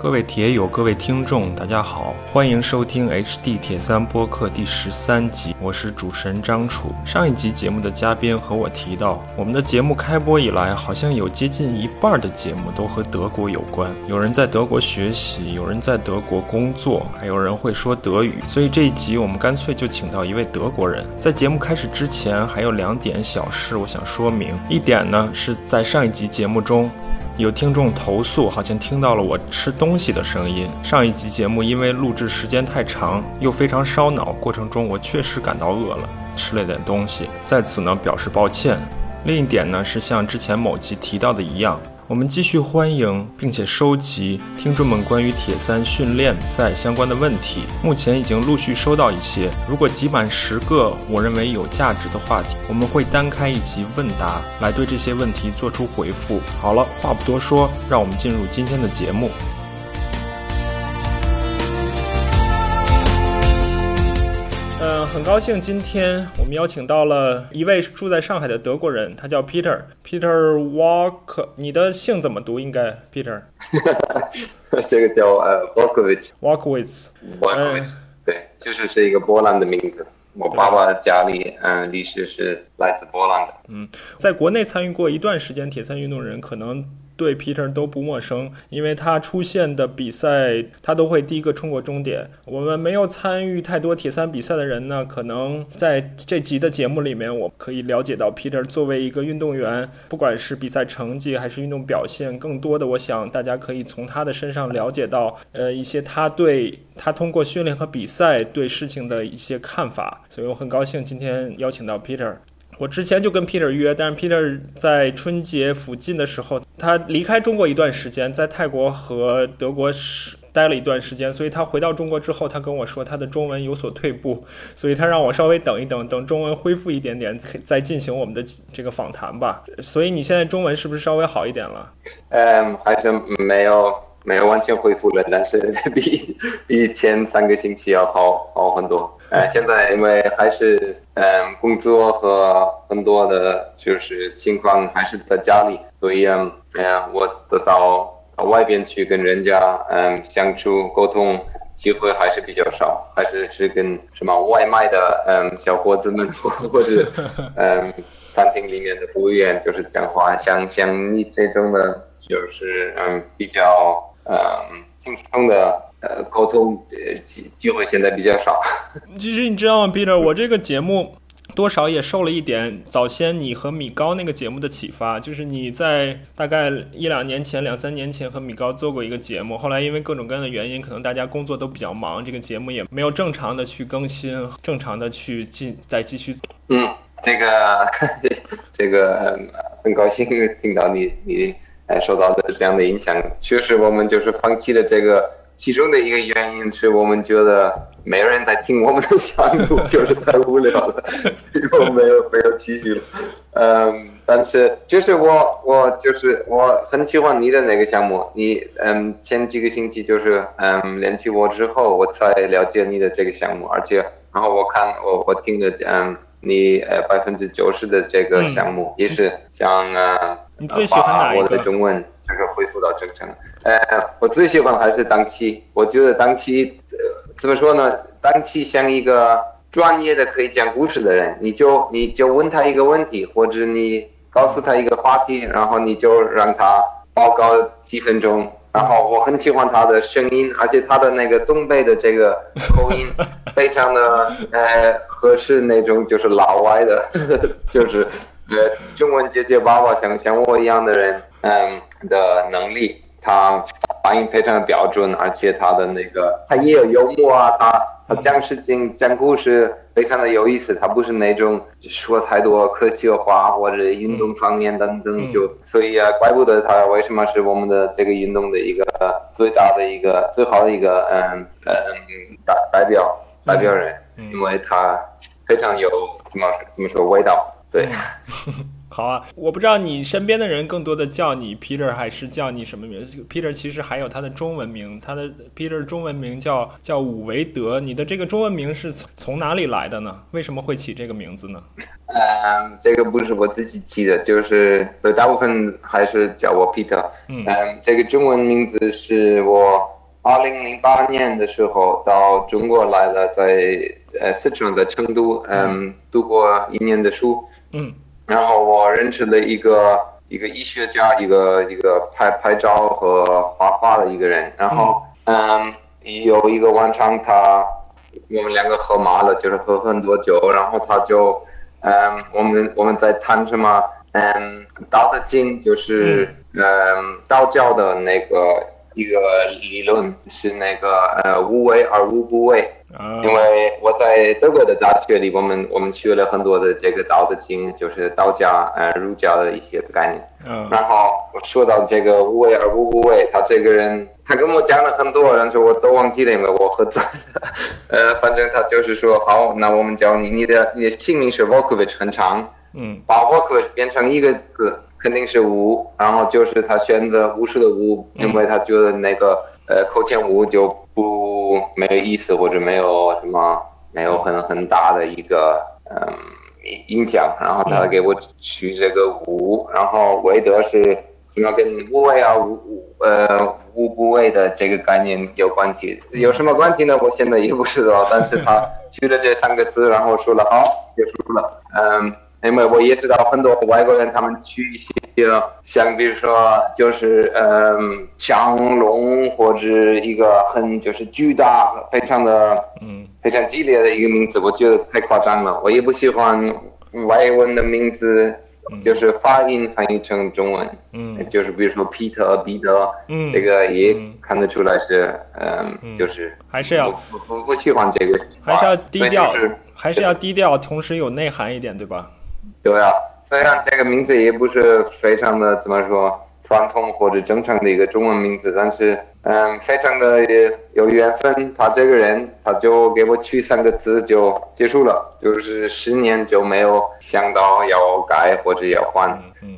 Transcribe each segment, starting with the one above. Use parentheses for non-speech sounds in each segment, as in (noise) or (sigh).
各位铁友、各位听众，大家好，欢迎收听 HD 铁三播客第十三集，我是主持人张楚。上一集节目的嘉宾和我提到，我们的节目开播以来，好像有接近一半的节目都和德国有关。有人在德国学习，有人在德国工作，还有人会说德语。所以这一集我们干脆就请到一位德国人。在节目开始之前，还有两点小事我想说明。一点呢，是在上一集节目中。有听众投诉，好像听到了我吃东西的声音。上一集节目因为录制时间太长，又非常烧脑，过程中我确实感到饿了，吃了点东西，在此呢表示抱歉。另一点呢是像之前某集提到的一样。我们继续欢迎并且收集听众们关于铁三训练赛相关的问题，目前已经陆续收到一些。如果集满十个我认为有价值的话题，我们会单开一集问答来对这些问题做出回复。好了，话不多说，让我们进入今天的节目。很高兴今天我们邀请到了一位住在上海的德国人，他叫 Peter Peter Walk。你的姓怎么读？应该 Peter。(laughs) 这个叫呃 Walkowitz。Walkowitz。Walkowitz。对，就是是一个波兰的名字。我爸爸家里嗯历史是来自波兰的。嗯，在国内参与过一段时间铁三运动人可能。对 Peter 都不陌生，因为他出现的比赛，他都会第一个冲过终点。我们没有参与太多铁三比赛的人呢，可能在这集的节目里面，我可以了解到 Peter 作为一个运动员，不管是比赛成绩还是运动表现，更多的，我想大家可以从他的身上了解到，呃，一些他对他通过训练和比赛对事情的一些看法。所以我很高兴今天邀请到 Peter。我之前就跟 Peter 约，但是 Peter 在春节附近的时候，他离开中国一段时间，在泰国和德国是待了一段时间，所以他回到中国之后，他跟我说他的中文有所退步，所以他让我稍微等一等，等中文恢复一点点，再进行我们的这个访谈吧。所以你现在中文是不是稍微好一点了？嗯，还是没有没有完全恢复了，但是 (laughs) 比比前三个星期要好好很多。呃，现在因为还是嗯工作和很多的，就是情况还是在家里，所以嗯，我得到到外边去跟人家嗯相处沟通机会还是比较少，还是是跟什么外卖的嗯小伙子们或或者 (laughs) 嗯餐厅里面的服务员就是讲话，像像你这种的，就是嗯比较嗯轻松的。呃，沟通呃机机会现在比较少。(laughs) 其实你知道吗，Peter，我这个节目多少也受了一点早先你和米高那个节目的启发。就是你在大概一两年前、两三年前和米高做过一个节目，后来因为各种各样的原因，可能大家工作都比较忙，这个节目也没有正常的去更新，正常的去进再继续。嗯，这个这个很高兴听到你你呃受到的这样的影响。确实，我们就是放弃了这个。其中的一个原因是我们觉得没人在听我们的项目，就是太无聊了，就没有没有继续了。嗯，但是就是我我就是我很喜欢你的那个项目，你嗯前几个星期就是嗯联系我之后，我才了解你的这个项目，而且然后我看我我听了嗯你呃百分之九十的这个项目也是想呃把我的中文就是恢复到正常。呃，我最喜欢还是当期。我觉得当期，呃，怎么说呢？当期像一个专业的可以讲故事的人，你就你就问他一个问题，或者你告诉他一个话题，然后你就让他报告几分钟。然后我很喜欢他的声音，而且他的那个东北的这个口音，(laughs) 非常的呃合适那种就是老外的，(laughs) 就是呃中文结结巴巴像像我一样的人，嗯的能力。他发音非常的标准，而且他的那个他也有幽默啊，他他讲事情讲故事非常的有意思，他不是那种说太多科学话或者运动方面等等，就所以啊，怪不得他为什么是我们的这个运动的一个最大的一个最好的一个嗯嗯代代表代表人，因为他非常有怎么怎么说味道，对。(laughs) 好啊，我不知道你身边的人更多的叫你 Peter 还是叫你什么名字？Peter 其实还有他的中文名，他的 Peter 中文名叫叫伍维德。你的这个中文名是从从哪里来的呢？为什么会起这个名字呢？嗯，这个不是我自己起的，就是大部分还是叫我 Peter。嗯，这个中文名字是我二零零八年的时候到中国来了，在呃四川在成都嗯读过一年的书。嗯。然后我认识了一个一个医学家，一个一个拍拍照和画画的一个人。然后，嗯，有一个晚上，他我们两个喝麻了，就是喝很多酒。然后他就，嗯，我们我们在谈什么？嗯，道德经就是嗯道教的那个一个理论，是那个呃无为而无不为。因为我在德国的大学里，我们我们学了很多的这个《道德经》，就是道家呃儒家的一些概念。嗯。然后我说到这个无为而无不为，他这个人，他跟我讲了很多，但是我都忘记了，因为我喝醉了。呃，反正他就是说，好，那我们教你，你的你的姓名是 Volkovich 很长，嗯，把 Volkovich 变成一个字，肯定是无，然后就是他选择无数的无，因为他觉得那个呃口天无就不。没有意思，或者没有什么，没有很很大的一个嗯影响。然后他给我取这个无，然后韦德是主要跟无为啊无无呃无不畏的这个概念有关系。有什么关系呢？我现在也不知道。但是他取了这三个字，然后说了好结束了。嗯。因为我也知道很多外国人，他们去一些像比如说就是嗯强龙或者一个很就是巨大非常的嗯非常激烈的一个名字，我觉得太夸张了。我也不喜欢外文的名字，就是发音翻译成中文，嗯，就是比如说皮特、彼得，嗯，这个也看得出来是嗯就是还是要我不不喜欢这个，还是要低调，还是要低调，同时有内涵一点，对吧？对啊，虽然这个名字也不是非常的怎么说传统或者正常的一个中文名字，但是嗯，非常的有缘分。他这个人，他就给我取三个字就结束了，就是十年就没有想到要改或者要换。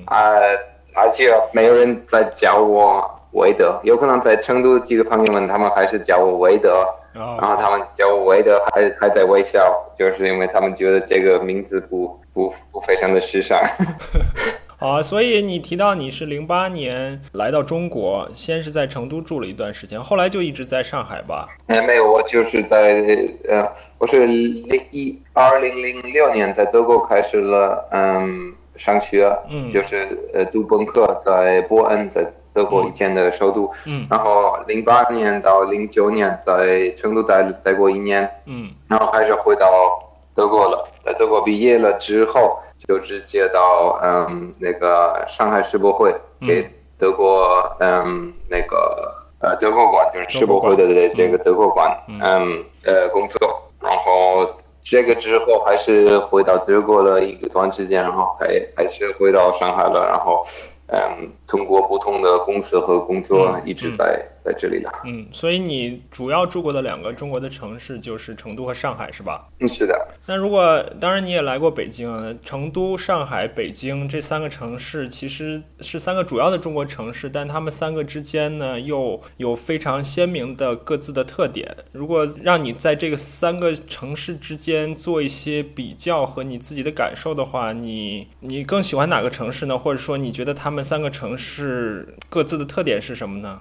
啊，而且没有人在叫我韦德，有可能在成都几个朋友们，他们还是叫我韦德，然后他们叫我韦德还还在微笑，就是因为他们觉得这个名字不。不不，非常的时尚。(laughs) 好啊，所以你提到你是零八年来到中国，先是在成都住了一段时间，后来就一直在上海吧？哎，没有，我就是在呃，我是零一二零零六年在德国开始了嗯上学，嗯，就是呃读本科在波恩，在德国以前的首都，嗯，然后零八年到零九年在成都待待过一年，嗯，然后还是回到德国了。在德国毕业了之后，就直接到嗯那个上海世博会给德国嗯那个呃德国馆，就是世博会的这个德国馆嗯呃工作，然后这个之后还是回到德国了一段时间，然后还还是回到上海了，然后。嗯，通过不同的公司和工作，一直在在这里的。嗯，所以你主要住过的两个中国的城市就是成都和上海，是吧？嗯，是的。那如果当然你也来过北京，成都、上海、北京这三个城市其实是三个主要的中国城市，但它们三个之间呢又有非常鲜明的各自的特点。如果让你在这个三个城市之间做一些比较和你自己的感受的话，你你更喜欢哪个城市呢？或者说你觉得他们？三个城市各自的特点是什么呢？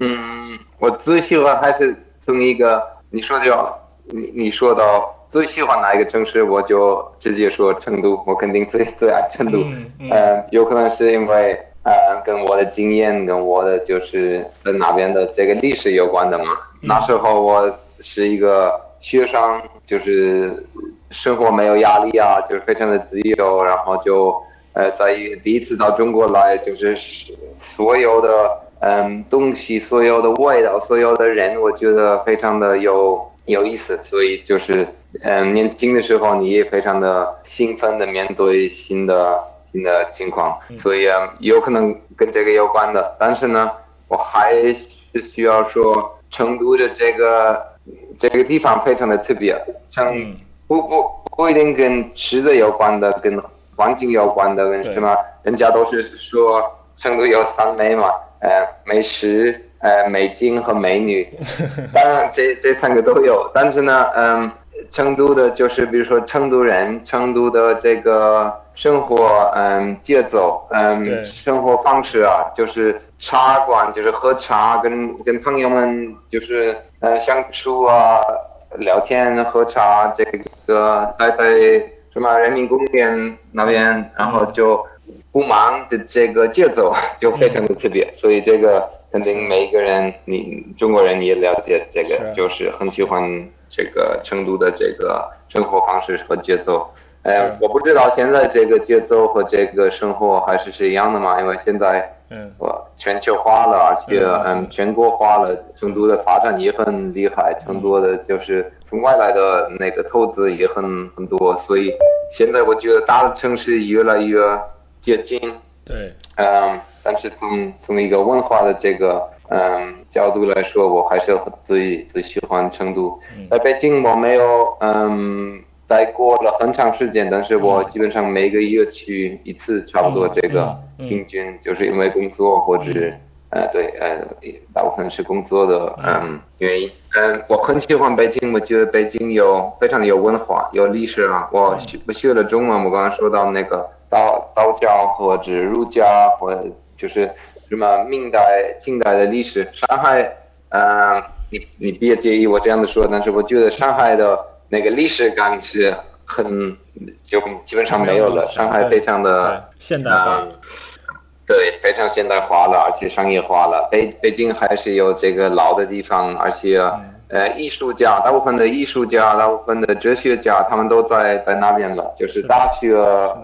嗯，我最喜欢还是从一个你说的你你说到最喜欢哪一个城市，我就直接说成都，我肯定最最爱成都。嗯，有可能是因为呃跟我的经验跟我的就是在那边的这个历史有关的嘛。那时候我是一个学生，就是生活没有压力啊，就是非常的自由，然后就。呃，在于第一次到中国来，就是所有的嗯东西，所有的味道，所有的人，我觉得非常的有有意思。所以就是嗯，年轻的时候你也非常的兴奋的面对新的新的情况，所以有可能跟这个有关的。但是呢，我还是需要说，成都的这个这个地方非常的特别，像不不不一定跟吃的有关的，跟环境有关的，是吗？人家都是说成都有三美嘛，呃，美食、呃，美景和美女。(laughs) 当然，这这三个都有，但是呢，嗯，成都的就是比如说成都人，成都的这个生活，嗯，节奏，嗯，生活方式啊，就是茶馆，就是喝茶，跟跟朋友们就是呃相处啊。聊天喝茶，这个待在什么人民公园那边，然后就不忙的这个节奏就非常的特别，所以这个肯定每一个人，你中国人也了解这个，就是很喜欢这个成都的这个生活方式和节奏。哎，我不知道现在这个节奏和这个生活还是是一样的吗？因为现在。嗯，我全球化了，而且嗯，全国化了，成都的发展也很厉害，成都的就是从外来的那个投资也很很多，所以现在我觉得大的城市越来越接近。对，嗯，但是从从一个文化的这个嗯角度来说，我还是最最喜欢成都。在北京我没有嗯。待过了很长时间，但是我基本上每个月去一次，差不多这个平均，就是因为工作或者呃对呃大部分是工作的嗯原因。嗯，我很喜欢北京，我觉得北京有非常有文化，有历史啊。我学我学了中文，我刚刚说到那个道道教或者儒家，或就是什么明代、清代的历史。上海，嗯，你你别介意我这样的说，但是我觉得上海的。那个历史感是很就基本上没有了。上海非常的现代化，对，非常现代化了，而且商业化了。北北京还是有这个老的地方，而且呃，艺术家大部分的艺术家、大部分的哲学家，他们都在在那边了。就是大学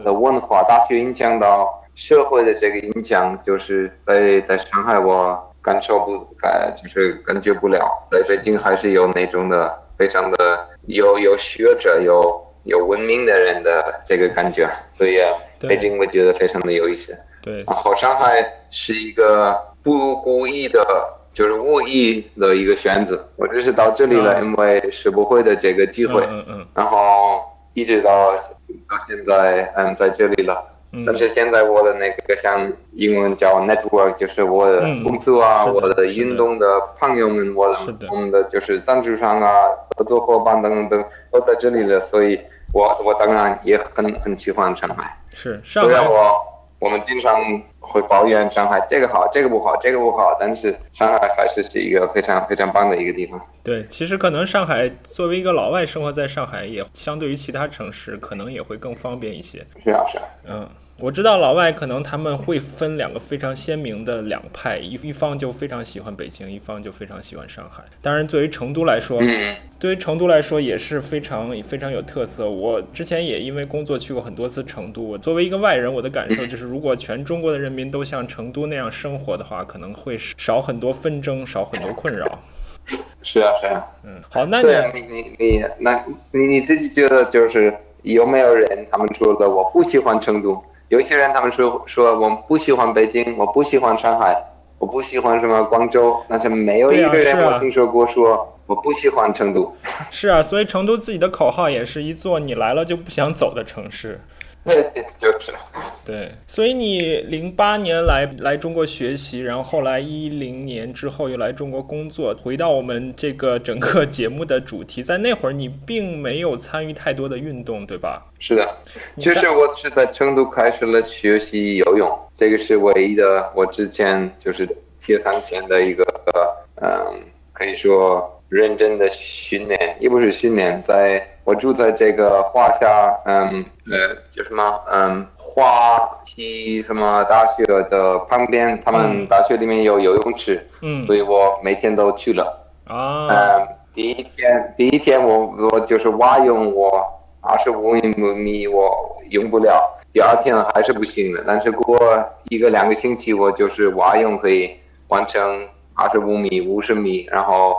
的文化，大学影响到社会的这个影响，就是在在上海我感受不感，就是感觉不了。在北京还是有那种的，非常的。有有学者、有有文明的人的这个感觉，所以北京我觉得非常的有意思。对，然后上海是一个不故意的，就是无意的一个选择。我只是到这里了，因为世博会的这个机会，嗯嗯，然后一直到到现在，嗯，在这里了。但是现在我的那个像英文叫 network，就是我的工作啊，我的运动的朋友们，我的。我们的就是赞助商啊，合作伙伴等等都在这里了，所以我我当然也很很喜欢上海。是，虽然我我们经常会抱怨上海这个好，这个不好，这个不好，但是上海还是是一个非常非常棒的一个地方。对，其实可能上海作为一个老外生活在上海，也相对于其他城市，可能也会更方便一些。是啊，是。嗯。我知道老外可能他们会分两个非常鲜明的两派，一一方就非常喜欢北京，一方就非常喜欢上海。当然，作为成都来说，对于成都来说也是非常非常有特色。我之前也因为工作去过很多次成都。我作为一个外人，我的感受就是，如果全中国的人民都像成都那样生活的话，可能会少很多纷争，少很多困扰。是啊，是啊。嗯，好，那你你你那你你自己觉得就是有没有人他们说的我不喜欢成都？有些人他们说说我不喜欢北京，我不喜欢上海，我不喜欢什么广州，但是没有一个人我听说过说我不喜欢成都。是啊，所以成都自己的口号也是一座你来了就不想走的城市。对，就是。对，所以你零八年来来中国学习，然后后来一零年之后又来中国工作。回到我们这个整个节目的主题，在那会儿你并没有参与太多的运动，对吧？是的，就是我是在成都开始了学习游泳，这个是唯一的。我之前就是铁三前的一个，嗯，可以说认真的训练，也不是训练，在我住在这个华夏，嗯，呃，叫什么，嗯。华西什么大学的旁边，他们大学里面有游泳池，嗯，所以我每天都去了。啊，嗯，第一天第一天我我就是蛙泳，我二十五米我游不了，第二天还是不行的。但是过一个两个星期，我就是蛙泳可以完成二十五米、五十米，然后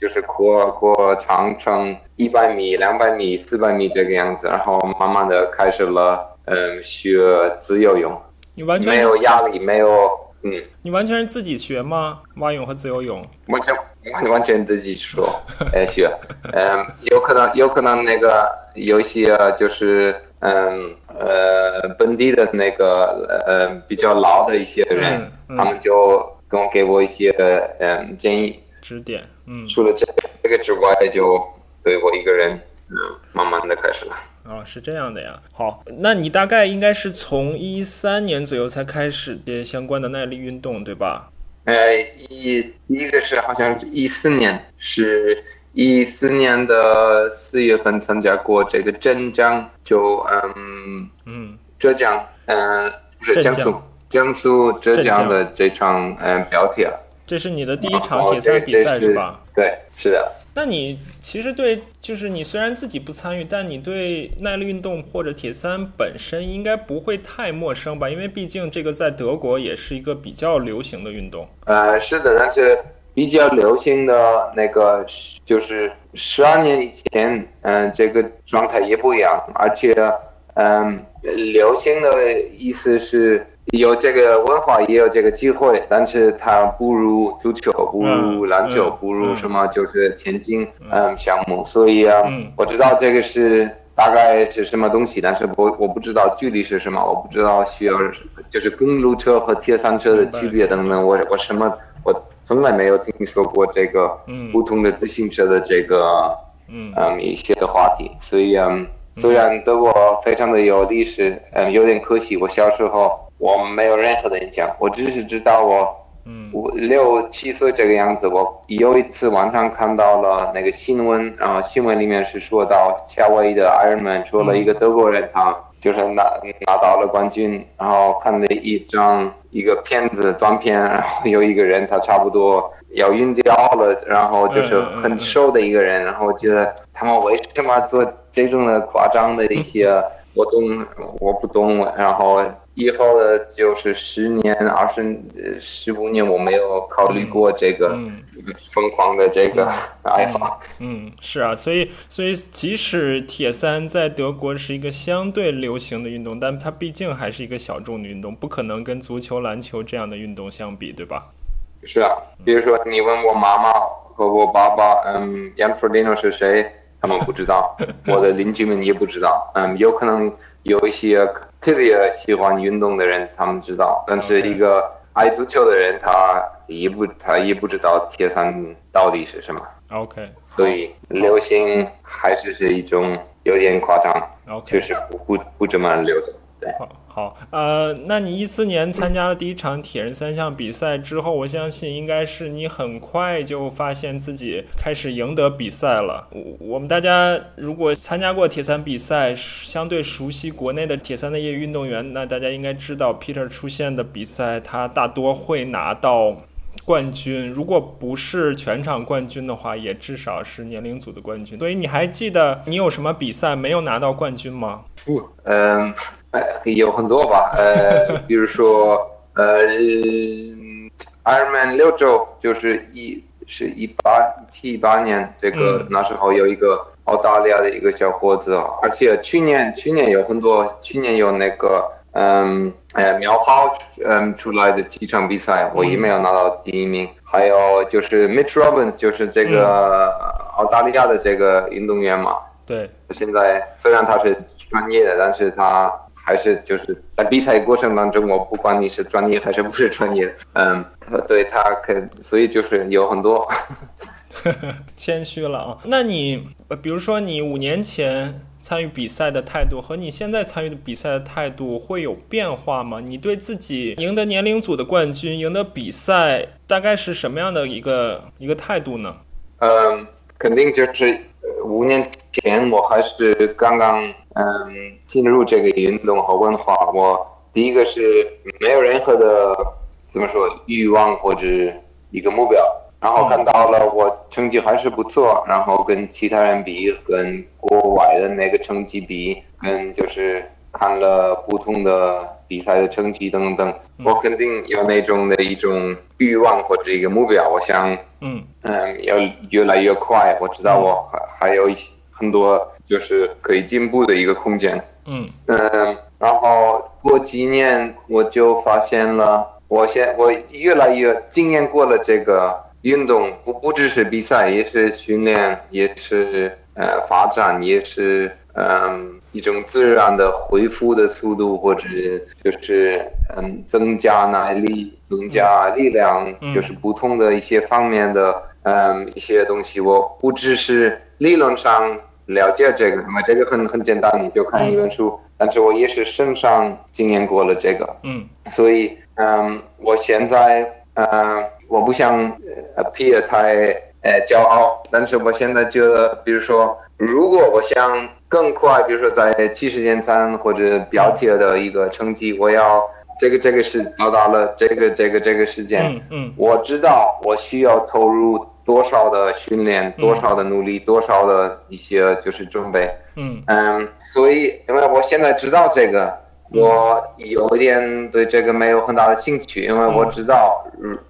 就是过过长程一百米、两百米、四百米这个样子，然后慢慢的开始了。嗯，学自由泳，你完全没有压力，没有嗯，你完全是自己学吗？蛙泳和自由泳？完全完完全自己说，哎学，嗯，(laughs) 有可能有可能那个有些就是嗯呃本地的那个呃比较老的一些人，嗯嗯他们就跟我给我一些嗯建议。指点，嗯，除了这个这个之外，就对我一个人嗯慢慢的开始了。哦，是这样的呀。好，那你大概应该是从一三年左右才开始些相关的耐力运动，对吧？呃，一一个是好像是一四年，是一四年的四月份参加过这个镇江，就嗯嗯，浙江，嗯、不是江江苏，江苏浙江江的这场嗯标铁。这是你的第一场哦铁三比赛是吧？？对，是的。那你其实对，就是你虽然自己不参与，但你对耐力运动或者铁三本身应该不会太陌生吧？因为毕竟这个在德国也是一个比较流行的运动。呃，是的，但是比较流行的那个就是十二年以前，嗯、这个状态也不一样，而且，嗯、流行的意思是有这个文化，也有这个机会，但是它不如足球，不如嗯篮球，嗯不如嗯什么就是田径，嗯，项目，所以啊，嗯。我知道这个是大概是什么东西，但是我我不知道距离是什么，我不知道需要就是公路车和铁三车的区别等等，我我什么我从来没有听说过这个嗯。不同的自行车的这个嗯。嗯一些的话题，所以啊虽然德国非常的有历史，嗯有点可惜，我小时候我没有任何的印象，我只是知道我。嗯五六七岁这个样子，我有一次晚上看到了那个新闻，然后新闻里面是说到夏威夷的 Ironman 说了一个德国人，他就是拿拿到了冠军，然后看了一张一个片子短片，然后有一个人他差不多要晕掉了，然后就是很瘦的一个人，然后我觉得他们为什么做这种的夸张的一些我懂，我不懂，然后。以后的就是十年、二十、呃十五年，我没有考虑过这个嗯疯狂的这个 (laughs) 爱好。嗯，是啊，所以所以即使铁三在德国是一个相对流行的运动，但它毕竟还是一个小众的运动，不可能跟足球、篮球这样的运动相比，对吧？是啊，比如说你问我妈妈和我爸爸，嗯，杨弗利诺是谁，他们不知道，(laughs) 我的邻居们也不知道，嗯，有可能有一些特别喜欢运动的人，他们知道，但是一个爱足球的人，他也不他也不知道铁三到底是什么，OK。所以流行还是是一种有点夸张就是不不不这么流行。对，呃，那你一四年参加了第一场铁人三项比赛之后，我相信应该是你很快就发现自己开始赢得比赛了。我我们大家如果参加过铁三比赛，相对熟悉国内的铁三的业余运动员，那大家应该知道 Peter 出现的比赛，他大多会拿到。冠军，如果不是全场冠军的话，也至少是年龄组的冠军。所以你还记得你有什么比赛没有拿到冠军吗？嗯，呃有很多吧，呃，(laughs) 比如说，呃，Ironman 六周就是一是一八七八年，这个、嗯那时候有一个澳大利亚的一个小伙子，而且去年去年有很多，去年有那个。嗯，呃，秒跑，嗯，出来的几场比赛，我也没有拿到第一名。还有就是 Mitch Robbins，就是这个澳大利亚的这个运动员嘛，对，现在虽然他是专业的，但是他还是就是在比赛过程当中，我不管你是专业还是不是专业，嗯，对他可，所以就是有很多，(laughs) (laughs) 谦虚了啊。那你，呃比如说你五年前参与比赛的态度和你现在参与的比赛的态度会有变化吗？你对自己赢得年龄组的冠军、赢得比赛，大概是什么样的一个一个态度呢？嗯，肯定就是五年前我还是刚刚嗯进入这个运动和文化，我第一个是没有任何的怎么说欲望或者一个目标，然后看到了我成绩还是不错，然后跟其他人比，跟国外的那个成绩比，跟就是看了不同的比赛的成绩等等，我肯定有那种的一种欲望或者一个目标，我想。嗯嗯，要越来越快。我知道我还还有一些很多就是可以进步的一个空间。嗯嗯，然后过几年我就发现了，我现我越来越经验过了这个运动，不不只是比赛，也是训练，也是呃发展，也是嗯一种自然的恢复的速度，或者就是嗯增加耐力、增加力量，就是不同的一些方面的嗯一些东西。我不只是理论上了解这个，因为这个很很简单，你就看一本书。但是我也是身上经验过了这个，嗯，所以嗯，我现在嗯，我不想呃 appear 太呃骄傲，但是我现在觉得，比如说，如果我想。更快，比如说在七十点三或者标题的一个成绩，我要这个这个是到达了这个这个这个时间，嗯嗯，我知道我需要投入多少的训练，多少的努力，多少的一些就是准备，嗯。嗯，所以因为我现在知道这个，我有一点对这个没有很大的兴趣，因为我知道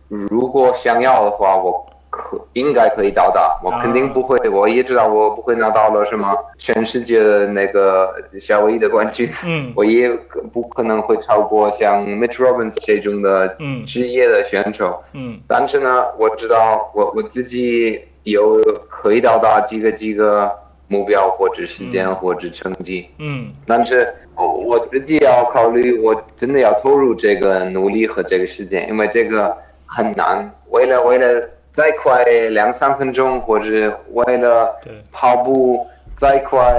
如如果想要的话，我。可应该可以到达，我肯定不会，我也知道我不会拿到了什么全世界的那个夏威夷的冠军，嗯，我也不可能会超过像 Mitch Robbins 这种的职业的选手，嗯，但是呢，我知道我我自己有可以到达几个几个目标或者时间或者成绩，嗯，但是我我自己要考虑，我真的要投入这个努力和这个时间，因为这个很难，为了为了。再快两三分钟，或者为了跑步再快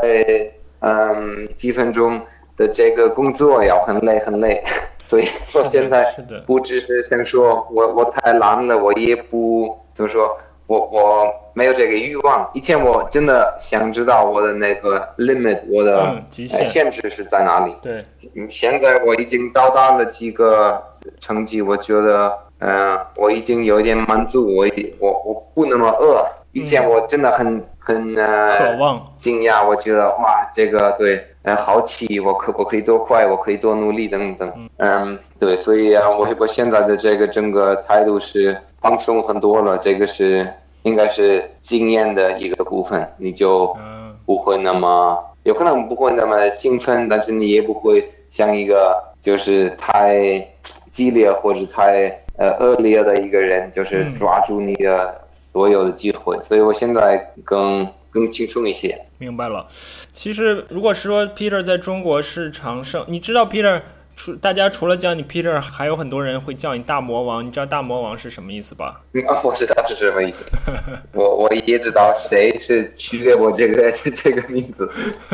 嗯几分钟的这个工作要很累很累，(laughs) 所以我现在不只是想说我我太懒了，我也不怎么说，我我没有这个欲望。以前我真的想知道我的那个 limit，我的极限限制是在哪里。对，现在我已经到达了几个成绩，我觉得。嗯，我已经有一点满足，我我我不那么饿。以前我真的很很呃渴望惊讶，我觉得哇，这个对，呃，好奇，我可我可以多快，我可以多努力等等。嗯，对，所以啊，我我现在的这个整个态度是放松很多了，这个是应该是经验的一个部分，你就不会那么有可能不会那么兴奋，但是你也不会像一个就是太激烈或者太。呃，恶劣的一个人就是抓住你的所有的机会，所以我现在更更轻松一些。明白了。其实，如果是说 Peter 在中国是常胜，你知道 Peter 除大家除了叫你 Peter，还有很多人会叫你大魔王。你知道大魔王是什么意思吧？啊，我知道是什么意思。我我也知道谁是取给我这个 (laughs) 这个名字。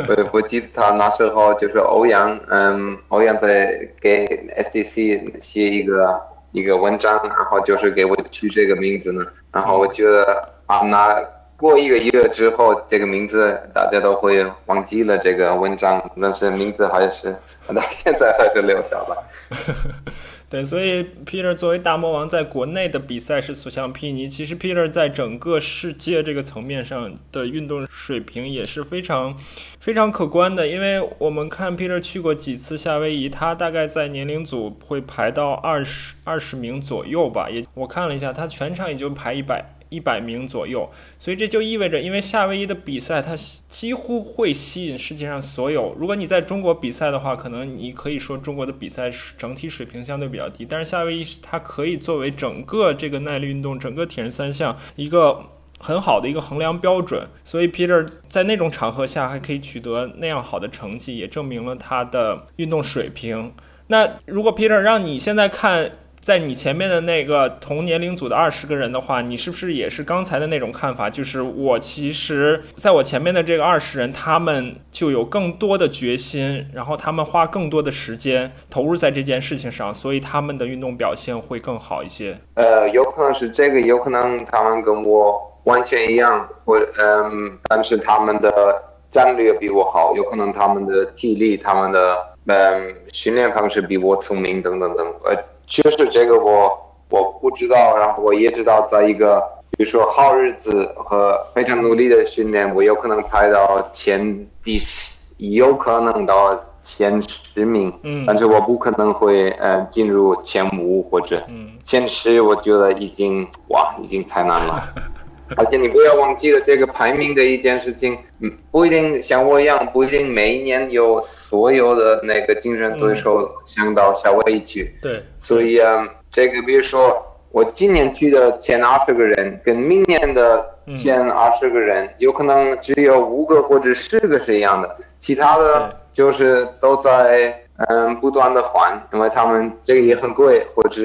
我我记得他那时候就是欧阳，嗯，欧阳在给 SEC 写一个。一个文章，然后就是给我取这个名字呢。然后我觉得啊，那过一个月之后，这个名字大家都会忘记了这个文章，但是名字还是到现在还是留下了。(laughs) 对，所以 Peter 作为大魔王在国内的比赛是所向披靡。其实 Peter 在整个世界这个层面上的运动水平也是非常非常可观的。因为我们看 Peter 去过几次夏威夷，他大概在年龄组会排到二十二十名左右吧。也我看了一下，他全场也就排一百。一百名左右，所以这就意味着，因为夏威夷的比赛，它几乎会吸引世界上所有。如果你在中国比赛的话，可能你可以说中国的比赛整体水平相对比较低，但是夏威夷它可以作为整个这个耐力运动、整个铁人三项一个很好的一个衡量标准。所以 Peter 在那种场合下还可以取得那样好的成绩，也证明了他的运动水平。那如果 Peter 让你现在看？在你前面的那个同年龄组的二十个人的话，你是不是也是刚才的那种看法？就是我其实在我前面的这个二十人，他们就有更多的决心，然后他们花更多的时间投入在这件事情上，所以他们的运动表现会更好一些。呃，有可能是这个，有可能他们跟我完全一样，或嗯，但是他们的战略比我好，有可能他们的体力、他们的嗯训练方式比我聪明，等等等，呃。确实，这个我我不知道，然后我也知道，在一个比如说好日子和非常努力的训练，我有可能排到前第十，有可能到前十名，嗯，但是我不可能会呃进入前五或者前十，我觉得已经哇，已经太难了。(laughs) 而且你不要忘记了这个排名的一件事情，嗯，不一定像我一样，不一定每一年有所有的那个竞争对手想到夏威夷去。对，所以啊，这个比如说我今年去的前二十个人，跟明年的前二十个人，有可能只有五个或者十个是一样的，其他的就是都在嗯不断的换，因为他们这个也很贵，或者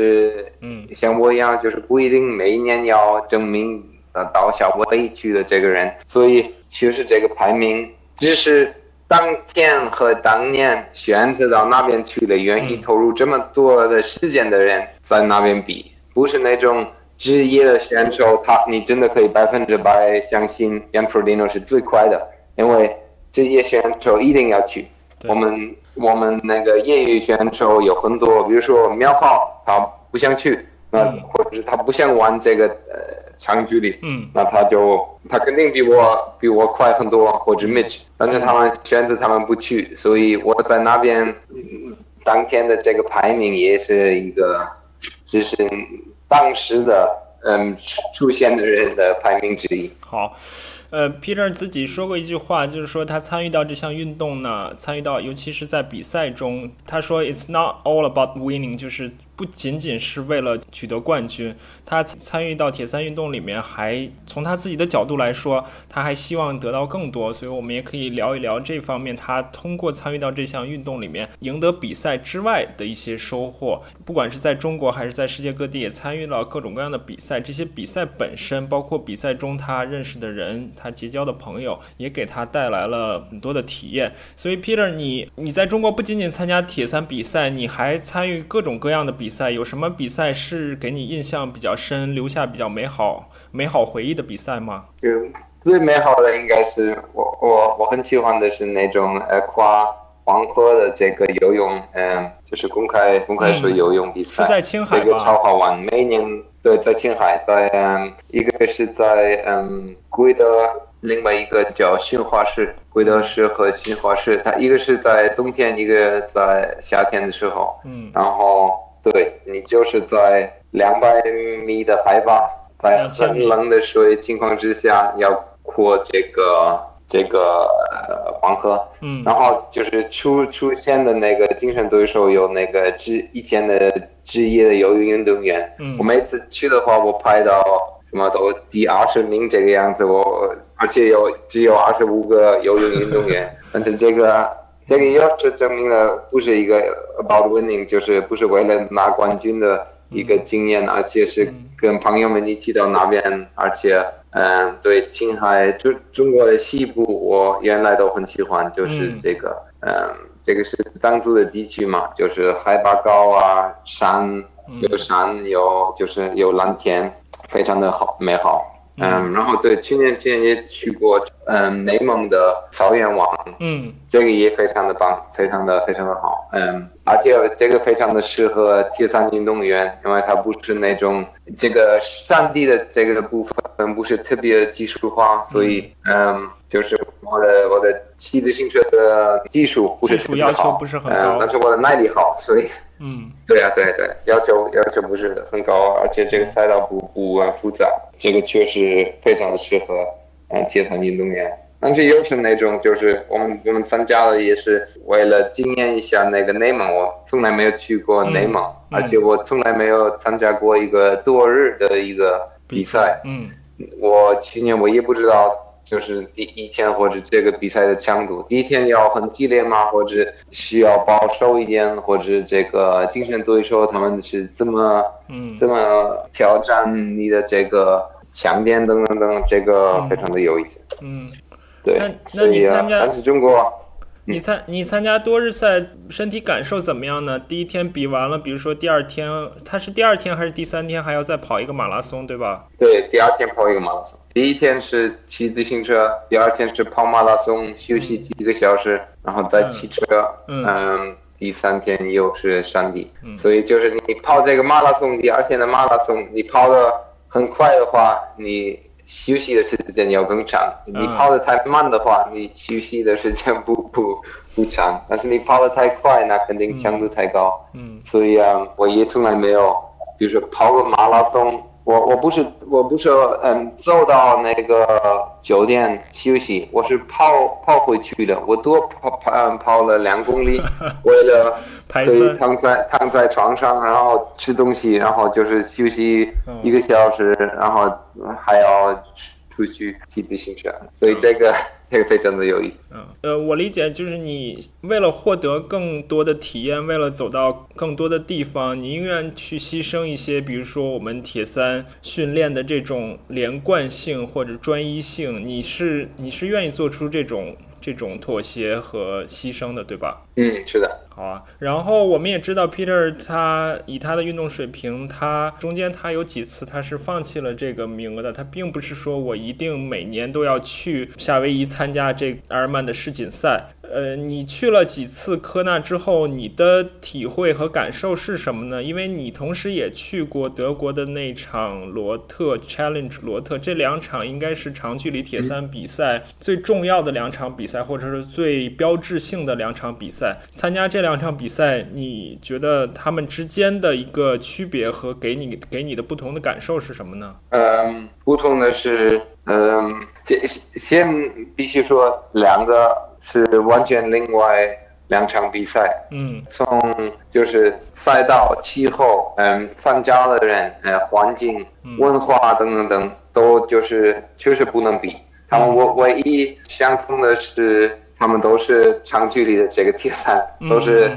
嗯像我一样就是不一定每一年要证明呃到小威去的这个人，所以其实这个排名只是当天和当年选择到那边去的，愿意投入这么多的时间的人在那边比，不是那种。职业的选手，他你真的可以百分之百相信 Frodeno 是最快的，因为职业选手一定要去。我们我们那个业余选手有很多，比如说苗浩，他不想去，那或者是他不想玩这个呃长距离，嗯，那他就他肯定比我比我快很多，或者 Mitch，但是他们选择他们不去，所以我在那边当天的这个排名也是一个，就是。当时的嗯出现的人的排名之一。好，呃，Peter 自己说过一句话，就是说他参与到这项运动呢，参与到尤其是在比赛中，他说 "It's not all about winning"，就是。不仅仅是为了取得冠军，他参与到铁三运动里面，还从他自己的角度来说，他还希望得到更多。所以，我们也可以聊一聊这方面，他通过参与到这项运动里面，赢得比赛之外的一些收获。不管是在中国还是在世界各地，也参与了各种各样的比赛。这些比赛本身，包括比赛中他认识的人，他结交的朋友，也给他带来了很多的体验。所以，Peter，你你在中国不仅仅参加铁三比赛，你还参与各种各样的。比赛有什么比赛是给你印象比较深、留下比较美好美好回忆的比赛吗？嗯，最美好的应该是我我我很喜欢的是那种呃跨黄河的这个游泳，嗯，就是公开公开水游泳比赛，是在青海这个超好玩，每年对在青海，在嗯一个是在嗯贵德，另外一个叫新华市。贵德市和新华市，它一个是在冬天，一个在夏天的时候。嗯，然后对你就是在两百米的海拔，在很冷的水情况之下，要过这个这个黄河。嗯，然后就是出出现的那个竞争对手有那个职以前的职业的游泳运动员。嗯，我每次去的话，我拍到什么都第二十名这个样子，我。而且有只有二十五个游泳运动员，(laughs) 但是这个这个又是证明了不是一个 about winning，就是不是为了拿冠军的一个经验，而且是跟朋友们一起到那边，而且嗯，对青海中中国的西部，我原来都很喜欢，就是这个嗯，这个是藏族的地区嘛，就是海拔高啊，山有山有就是有蓝天，非常的好美好。嗯，然后对，去年前也去过，嗯，内蒙的草原网，嗯，这个也非常的棒，非常的非常的好，嗯，而且这个非常的适合铁三运动员，因为它不是那种这个山地的这个部分不是特别技术化，所以，嗯，就是我的我的骑自行车的技术不是特别好，嗯，但是我的耐力好，所以。嗯，对呀，对对，要求要求不是很高，而且这个赛道不不复杂，这个确实非常的适合嗯铁三运动员。但是又是那种，就是我们我们参加了也是为了纪念一下那个内蒙，我从来没有去过内蒙，而且我从来没有参加过一个多日的一个比赛。嗯，我去年我也不知道。就是第一天或者这个比赛的强度，第一天要很激烈吗？或者需要保守一点？或者这个精神对手他们是怎么嗯怎么挑战你的这个强点等等等，这个非常的有意思。嗯，对，那你参加，但是中国。你参你参加多日赛，身体感受怎么样呢？第一天比完了，比如说第二天，他是第二天还是第三天还要再跑一个马拉松，对吧？对，第二天跑一个马拉松。第一天是骑自行车，第二天是跑马拉松，休息几个小时，然后再骑车。嗯。第三天又是山地，所以就是你跑这个马拉松，第二天的马拉松，你跑的很快的话，你。休息的时间要更长，你跑的太慢的话，你休息的时间不不不长。但是你跑的太快，那肯定强度太高。嗯，所以啊，我也从来没有，比如说跑个马拉松。我我不是我不是嗯走到那个酒店休息，我是跑跑回去的。我多跑跑嗯跑了两公里，(laughs) 为了 (laughs) 可以躺在躺在床上，然后吃东西，然后就是休息一个小时，然后还要出去骑自行车，所以这个这这个非常的有意思。嗯，呃，我理解就是你为了获得更多的体验，为了走到更多的地方，你宁愿去牺牲一些，比如说我们铁三训练的这种连贯性或者专一性，你是你是愿意做出这种这种妥协和牺牲的，对吧？嗯，是的。好啊，然后我们也知道 Peter 他以他的运动水平，他中间他有几次他是放弃了这个名额的。他并不是说我一定每年都要去夏威夷参加这阿尔曼的世锦赛。呃，你去了几次科纳之后，你的体会和感受是什么呢？因为你同时也去过德国的那场罗特 Challenge 罗特，这两场应该是长距离铁三比赛最重要的两场比赛，或者是最标志性的两场比赛。参加这两场比赛，你觉得他们之间的一个区别和给你给你的不同的感受是什么呢？嗯，不同的是，嗯，先先必须说两个。是完全另外两场比赛，嗯，从就是赛道、气候，嗯，参加的人，呃，环境、文化等等等，都就是确实不能比。他们唯唯一相同的是，他们都是长距离的这个铁三，都是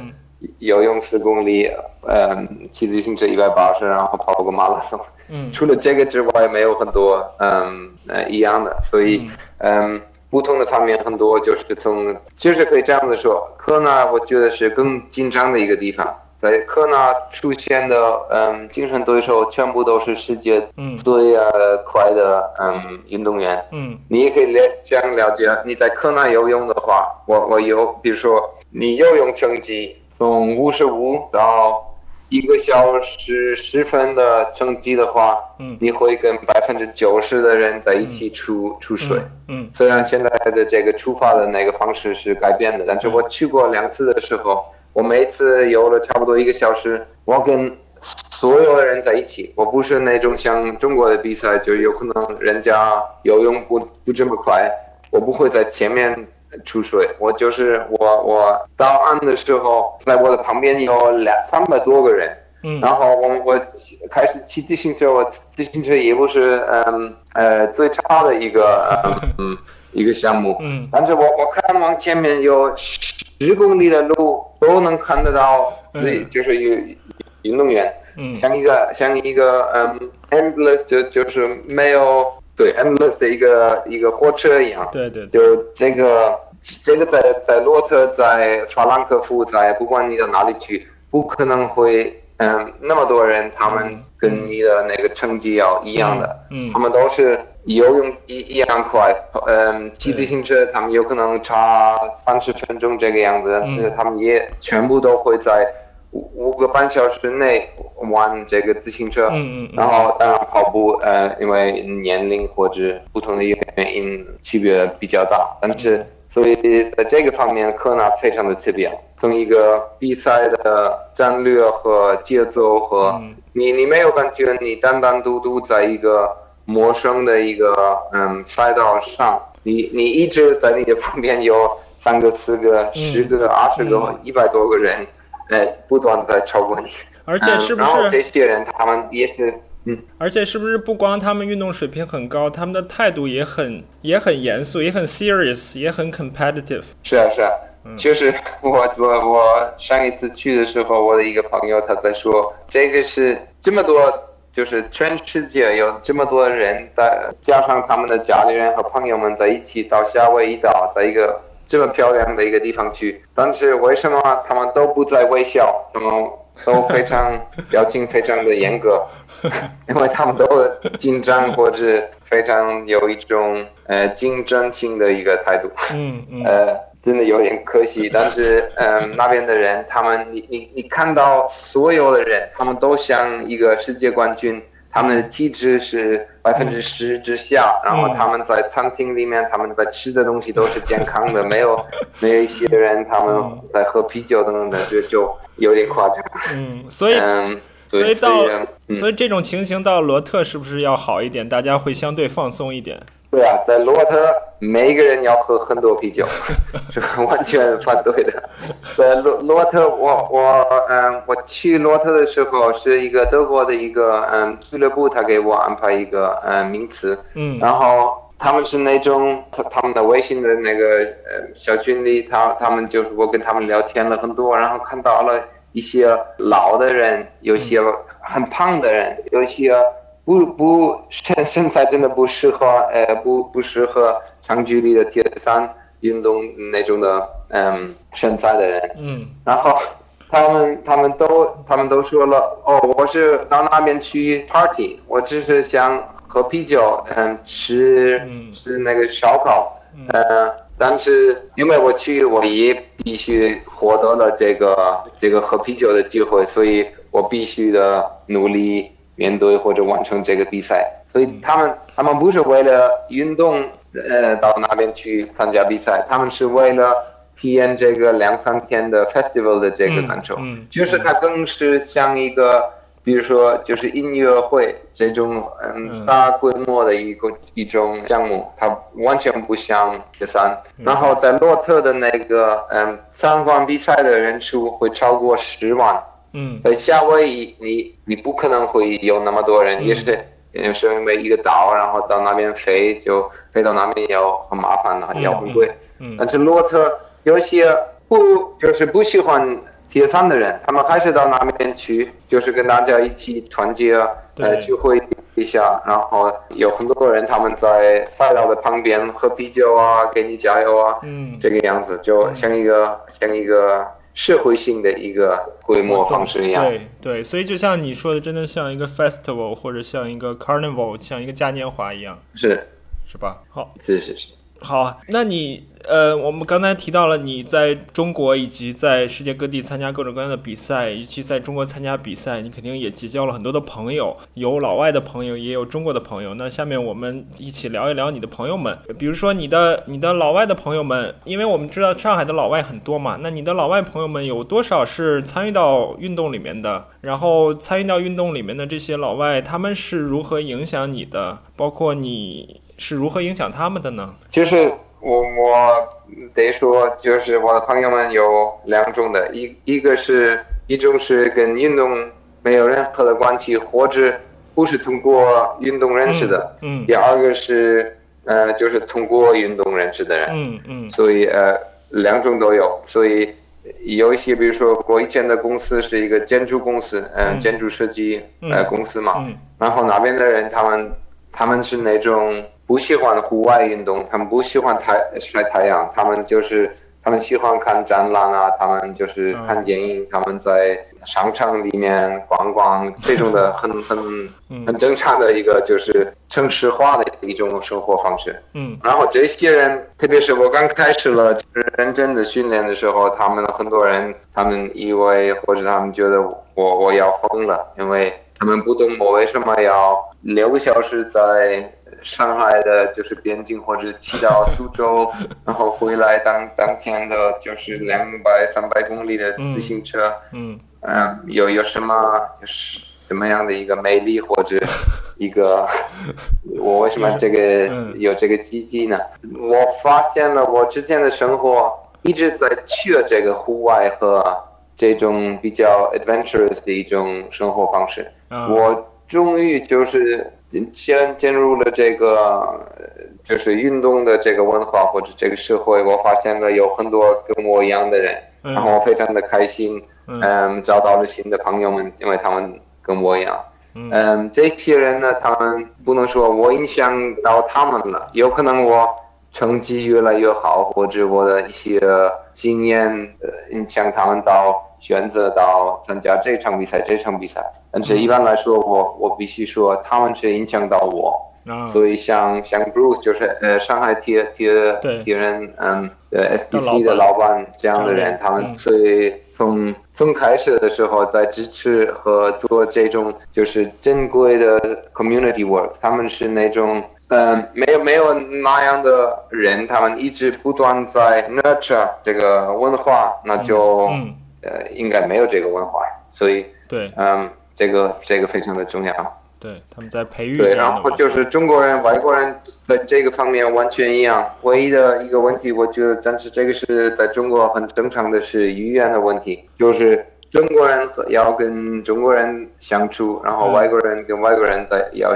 游泳十公里，嗯，骑自行车一百八十，然后跑个马拉松。嗯，除了这个之外，没有很多嗯呃一样的，所以嗯。不同的方面很多，就是从就是可以这样子说，科纳我觉得是更紧张的一个地方。在科纳出现的嗯精神对手全部都是世界最呃快的嗯运动员。嗯，你也可以了这样了解，你在科纳游泳的话，我我游，比如说你游泳成绩从五十五到。一个小时十分的成绩的话，嗯，你会跟百分之九十的人在一起出出水，嗯，虽然现在的这个出发的那个方式是改变的，但是我去过两次的时候，我每次游了差不多一个小时，我跟所有的人在一起，我不是那种像中国的比赛，就有可能人家游泳不不这么快，我不会在前面。出水，我就是我，我到岸的时候，在我的旁边有两三百多个人，嗯，然后我我开始骑自行车，我自行车也不是嗯呃最差的一个嗯一个项目，嗯，但是我我看往前面有十公里的路都能看得到，对，就是运运动员，嗯，像一个像一个嗯 endless 就就是没有对 endless 的一个一个火车一样，对对，就这个。这个在在洛特，在法兰克福，在不管你到哪里去，不可能会嗯那么多人，他们跟你的那个成绩要一样的，嗯，他们都是游泳一一样快，嗯，骑自行车他们有可能差三十分钟这个样子，但是他们也全部都会在五五个半小时内玩这个自行车，嗯嗯，然后当然跑步，呃，因为年龄或者不同的原因区别比较大，但是。所以在这个方面，科纳非常的特别。从一个比赛的战略和节奏和你，你没有感觉你单单独独在一个陌生的一个嗯赛道上，你你一直在你的旁边有三个、四个、十个、二十个、一百多个人，哎，不断在超过你。而且是不是？然后这些人他们也是。嗯，而且是不是不光他们运动水平很高，他们的态度也很也很严肃，也很 serious，也很 competitive。是啊，是啊，就是我我我上一次去的时候，我的一个朋友他在说，这个是这么多，就是全世界有这么多人在，加上他们的家里人和朋友们在一起到夏威夷岛，在一个这么漂亮的一个地方去，但是为什么他们都不在微笑？他们都非常 (laughs) 表情非常的严格。(laughs) 因为他们都紧张或者非常有一种呃竞争性的一个态度，嗯嗯，(laughs) 呃，真的有点可惜。但是，嗯，那边的人，他们你你你看到所有的人，他们都像一个世界冠军，他们的体质是百分之十之下，然后他们在餐厅里面，他们在吃的东西都是健康的，没有 (laughs) 没有一些人他们在喝啤酒等等的，就就有点夸张。嗯，所以嗯。所以到，所以这种情形到罗特是不是要好一点？大家会相对放松一点。对啊，在罗特每个人要喝很多啤酒，(laughs) 是完全反对的。(laughs) 在罗罗特，我我嗯，我去罗特的时候是一个德国的一个嗯俱乐部，他给我安排一个嗯名词，嗯，然后他们是那种他他们的微信的那个呃小群里，他他们就是我跟他们聊天了很多，然后看到了一些老的人，有些很胖的人，有些不不身身材真的不适合呃不不适合长距离的铁三运动那种的嗯身材的人，嗯。然后他们他们都他们都说了，哦，我是到那边去 party，我只是想喝啤酒，嗯，吃嗯。吃那个烧烤，呃，但是因为我去，我也必须获得了这个这个喝啤酒的机会，所以我必须的努力面对或者完成这个比赛。所以他们他们不是为了运动，呃，到那边去参加比赛，他们是为了体验这个两三天的 festival 的这个感受，嗯嗯就是它更是像一个，比如说就是音乐会这种嗯嗯大规模的一个一种项目，它完全不像雪山。然后在洛特的那个嗯参观比赛的人数会超过十万，嗯。在夏威夷你你不可能会有那么多人，也是也是因为一个岛，然后到那边飞就飞到那边要很麻烦的，要很贵。嗯。但是洛特有些不就是不喜欢铁餐的人，他们还是到那边去，就是跟大家一起团结，呃，对。聚会一下，然后有很多人他们在赛道的旁边喝啤酒啊，给你加油啊，嗯。这个样子就像一个像一个社会性的一个规模方式一样。对对，所以就像你说的，真的像一个 festival 或者像一个 carnival，像一个嘉年华一样，是是吧？好，是是是，好啊，那你呃，我们刚才提到了你在中国以及在世界各地参加各种各样的比赛，尤其在中国参加比赛，你肯定也结交了很多的朋友，有老外的朋友，也有中国的朋友。那下面我们一起聊一聊你的朋友们，比如说你的你的老外的朋友们，因为我们知道上海的老外很多嘛，那你的老外朋友们有多少是参与到运动里面的？然后参与到运动里面的这些老外，他们是如何影响你的？包括你是如何影响他们的呢？就是我我得说，就是我的朋友们有两种的，一一个是一种是跟运动没有任何的关系，或者不是通过运动认识的，嗯第二个是呃就是通过运动认识的人，嗯嗯。所以呃两种都有，所以有一些比如说我以前的公司是一个建筑公司，嗯、嗯建筑设计呃嗯公司嘛，嗯。然后那边的人，他们他们是那种不喜欢户外运动，他们不喜欢太晒太阳，他们就是他们喜欢看展览啊，他们就是看电影，他们在商场里面逛逛，这种的 (laughs) 很很嗯。很正常的一个就是城市化的一种生活方式。嗯。然后这些人，特别是我刚开始了就是认真的训练的时候，他们很多人，他们以为或者他们觉得我我要疯了，因为他们不懂我为什么要六个小时在上海的就是边境或者骑到苏州，(laughs) 然后回来当当天的就是两百三百公里的自行车，嗯嗯，有有什么是什么样的一个魅力或者一个 (laughs) 我为什么这个嗯有这个积极呢？我发现了我之前的生活一直在缺这个户外和这种比较 adventurous 的一种生活方式。嗯我终于就是进进入了这个呃就是运动的这个文化或者这个社会，我发现了有很多跟我一样的人，嗯然后我非常的开心，嗯嗯，找到了新的朋友们，因为他们跟我一样。嗯嗯，这些人呢，他们不能说我影响到他们了，有可能我成绩越来越好，或者我的一些经验呃影响他们到选择到参加这场比赛、这场比赛。但是一般来说，我我必须说，他们是影响到我。啊。所以像像 Bruce 就是呃上海铁铁对。铁人嗯呃 SDC 的老板。这样的人，嗯他们最从从开始的时候在支持和做这种就是正规的 community work，他们是那种嗯没有没有那样的人，他们一直不断在 nurture 这个文化，那就、嗯呃应该没有这个文化，所以对嗯这个这个非常的重要。对，他们在培育对，然后就是中国人、外国人在这个方面完全一样。唯一的一个问题，我觉得，但是这个是在中国很正常的是语言的问题，就是中国人要跟中国人相处，然后嗯外国人跟外国人在要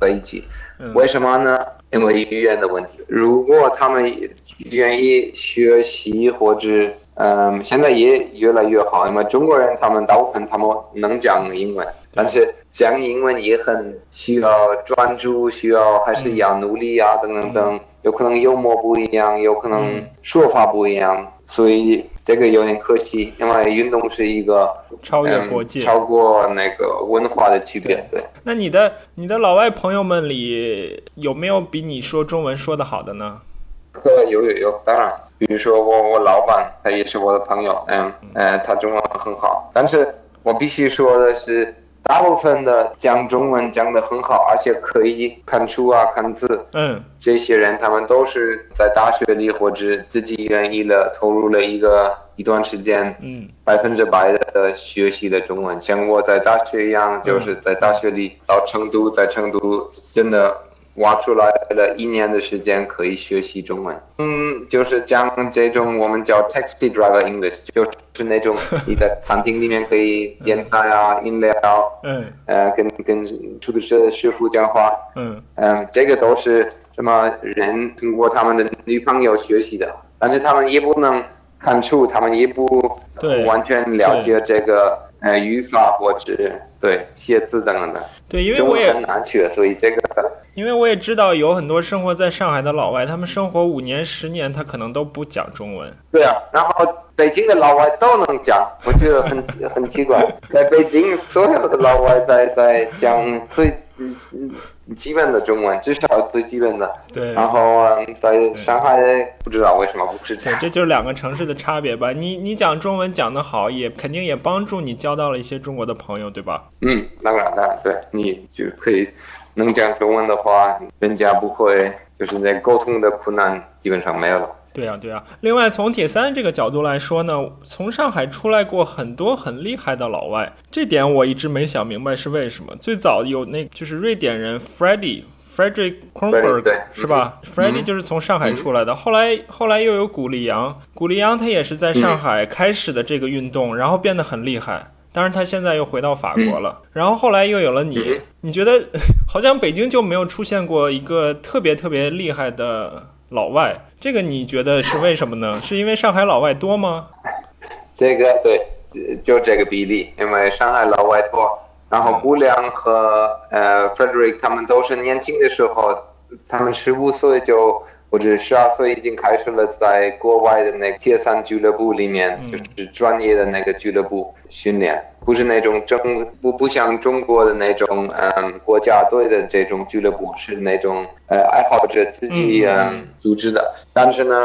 在一起。嗯为什么呢？因为语言的问题。如果他们愿意学习或者嗯，现在也越来越好，因为中国人他们大部分他们能讲英文，但是讲英文也很需要专注，需要还是要努力啊，等等等，有可能幽默不一样，有可能说法不一样，所以这个有点可惜，因为运动是一个超越国界、超过那个文化的区别。对，那你的你的老外朋友们里有没有比你说中文说的好的呢？有有有，当然。比如说我我老板他也是我的朋友，嗯嗯，他中文很好，但是我必须说的是，大部分的讲中文讲得很好，而且可以看书啊看字，嗯，这些人他们都是在大学里或者自己愿意的投入了一个一段时间，嗯，百分之百的学习的中文，像我在大学一样，就是在大学里到成都，在成都真的。挖出来了一年的时间可以学习中文，嗯，就是讲这种我们叫 taxi driver English，就是那种你在餐厅里面可以点菜啊、饮料，嗯，呃，跟跟出租车师傅讲话，嗯，嗯，这个都是什么人通过他们的女朋友学习的，但是他们也不能看出，他们也不完全了解这个呃语法或者对写字等等的，对，因为我也很难学，所以这个。因为我也知道有很多生活在上海的老外，他们生活五年、十年，他可能都不讲中文。对啊，然后北京的老外都能讲，我觉得很 (laughs) 很奇怪。在北京，所有的老外在在讲最基本的中文，至少最基本的。对。然后在上海，不知道为什么不是这样。这就是两个城市的差别吧？你你讲中文讲得好，也肯定也帮助你交到了一些中国的朋友，对吧？嗯，当然当然，对，你就可以。能讲中文的话，人家不会，就是那沟通的困难基本上没有了。对呀，对呀。另外，从铁三这个角度来说呢，从上海出来过很多很厉害的老外，这点我一直没想明白是为什么。最早有那就是瑞典人 Freddie Frederick Kronberg 是吧？Freddie 就是从上海出来的。后来后来又有古力扬，古力扬他也是在上海开始的这个运动，然后变得很厉害。当然，他现在又回到法国了。然后后来又有了你，你觉得 (laughs) 好像北京就没有出现过一个特别特别厉害的老外？这个你觉得是为什么呢？是因为上海老外多吗？这个对，就这个比例，因为上海老外多。然后姑娘和呃 Frederick 他们都是年轻的时候，他们十五岁就。或者十二岁已经开始了在国外的那个铁三俱乐部里面，就是专业的那个俱乐部训练，不是那种中不不像中国的那种嗯国家队的这种俱乐部，是那种呃爱好者自己嗯组织的。但是呢，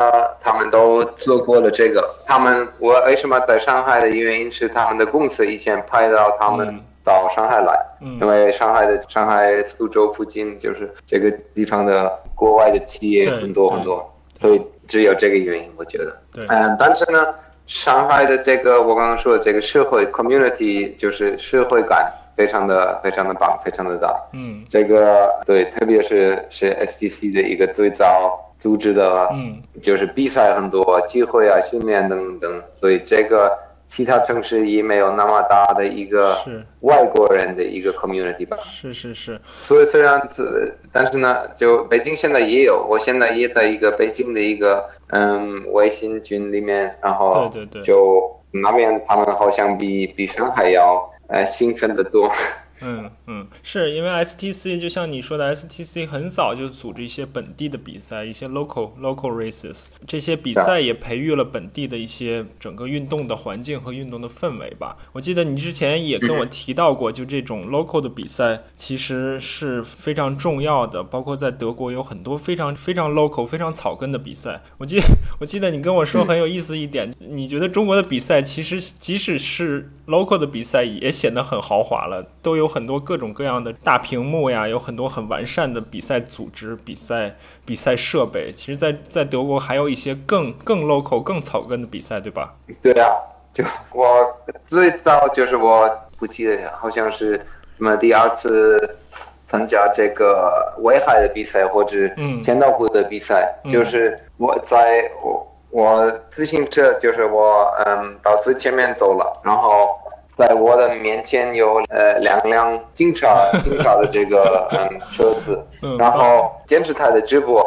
他们都做过了这个。他们我为什么在上海的原因是他们的公司以前派到他们。到上海来，因为上海的上海苏州附近就是这个地方的国外的企业很多很多，所以只有这个原因，我觉得。嗯，但是呢，上海的这个我刚刚说的这个社会 community 就是社会感非常的非常的棒，非常的大。嗯，这个对，特别是是 SDC 的一个最早组织的，嗯，就是比赛很多机会啊，训练等等，所以这个。其他城市也没有那么大的一个外国人的一个 community 吧。是是是。所以虽然这，但是呢，就北京现在也有，我现在也在一个北京的一个嗯微信群里面，然后对对对，就那边他们好像比比上海要呃兴奋的多。嗯嗯，是因为 STC 就像你说的，STC 很早就组织一些本地的比赛，一些 local local races，这些比赛也培育了本地的一些整个运动的环境和运动的氛围吧。我记得你之前也跟我提到过，就这种 local 的比赛其实是非常重要的，包括在德国有很多非常非常 local、非常草根的比赛。我记我记得你跟我说很有意思一点，你觉得中国的比赛其实即使是 local 的比赛也显得很豪华了，都有。很多各种各样的大屏幕呀，有很多很完善的比赛组织、比赛比赛设备。其实，在在德国还有一些更更 local、更草根的比赛，对吧？对啊，就我最早就是我不记得，好像是什么第二次参加这个威海的比赛或者嗯千岛湖的比赛，就是我在我我自行车就是我嗯到最前面走了，然后。在我的面前有呃两辆警察警察的这个 (laughs) 嗯车子，然后电视台的直播。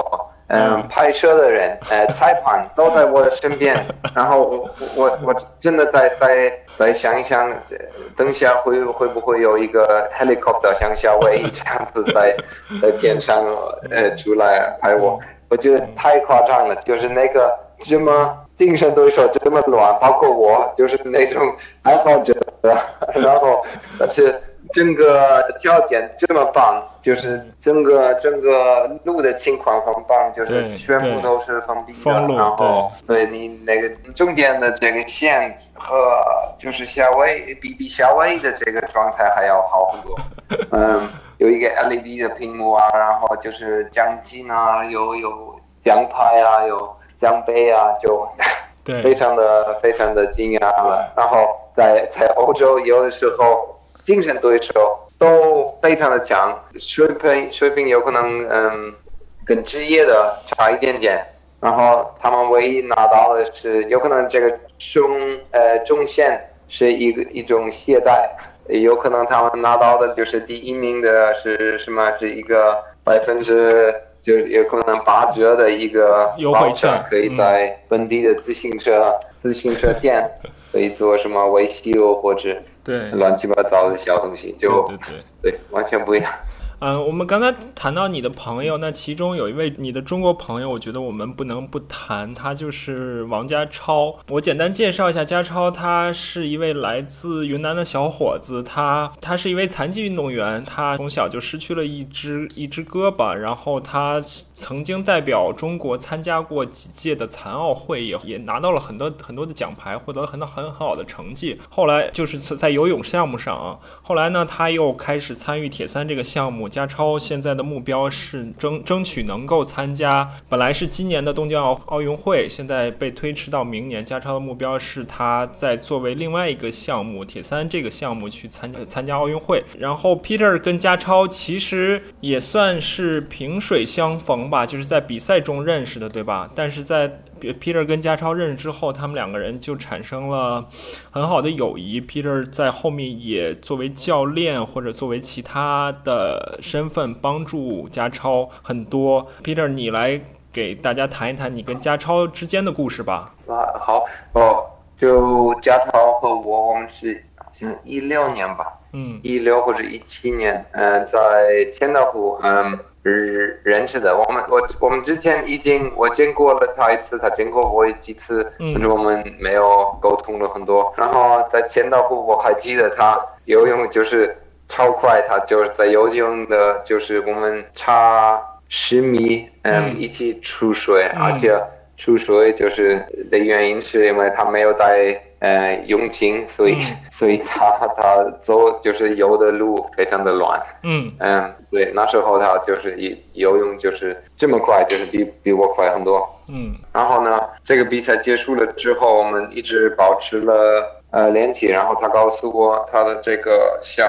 嗯，拍摄的人，呃，(laughs) 裁判都在我的身边，(laughs) 然后我我我真的在在在想一想，等下会会不会有一个 helicopter 像小威这样子在在天上呃出来拍我？我觉得太夸张了，就是那个这么精神对手这么乱，包括我就是那种爱好者，然后但是。整个条件这么棒，就是整个整个路的情况很棒，就是全部都是封闭的，然后对你那个中间的这个线和就是夏威比比夏威的这个状态还要好很多。(laughs) 嗯，有一个 LED 的屏幕啊，然后就是奖金啊，有有奖牌啊，有奖杯啊，就 (laughs) 非常的非常的惊讶了。然后在在欧洲有的时候。竞争对手都非常的强，水平水平有可能嗯跟职业的差一点点，然后他们唯一拿到的是有可能这个中呃中线是一个一种懈怠，有可能他们拿到的就是第一名的是什么？是一个百分之就有可能八折的一个优惠券，可以在本地的自行车 (laughs) 自行车店 (laughs) 可以做什么维修或者。对，乱七八糟的小东西，就对对对，完全不一样。嗯，我们刚才谈到你的朋友，那其中有一位你的中国朋友，我觉得我们不能不谈，他就是王家超。我简单介绍一下家超，他是一位来自云南的小伙子，他他是一位残疾运动员，他从小就失去了一只一只胳膊，然后他曾经代表中国参加过几届的残奥会，也也拿到了很多很多的奖牌，获得了很多很很好的成绩。后来就是在游泳项目上啊，后来呢，他又开始参与铁三这个项目。加超现在的目标是争争取能够参加，本来是今年的东京奥奥运会，现在被推迟到明年。加超的目标是他在作为另外一个项目铁三这个项目去参参加奥运会。然后 Peter 跟加超其实也算是萍水相逢吧，就是在比赛中认识的，对吧？但是在 Peter 跟加超认识之后，他们两个人就产生了很好的友谊。Peter 在后面也作为教练或者作为其他的身份帮助加超很多。Peter，你来给大家谈一谈你跟加超之间的故事吧。啊，好哦，就加超和我，我们是像一六年吧，嗯，一六或者一七年，嗯，在千岛湖，嗯。认认识的，我们我我们之前已经我见过了他一次，他见过我几次，但是我们没有沟通了很多。然后在千岛湖，我还记得他游泳就是超快，他就是在游泳的，就是我们差十米，嗯，一起出水，而且出水就是的原因是因为他没有带。呃，泳镜，所以 (laughs) 所以他他走就是游的路非常的乱。嗯嗯，对，那时候他就是游泳就是这么快，就是比比我快很多。嗯，然后呢，这个比赛结束了之后，我们一直保持了呃联系。然后他告诉我，他的这个想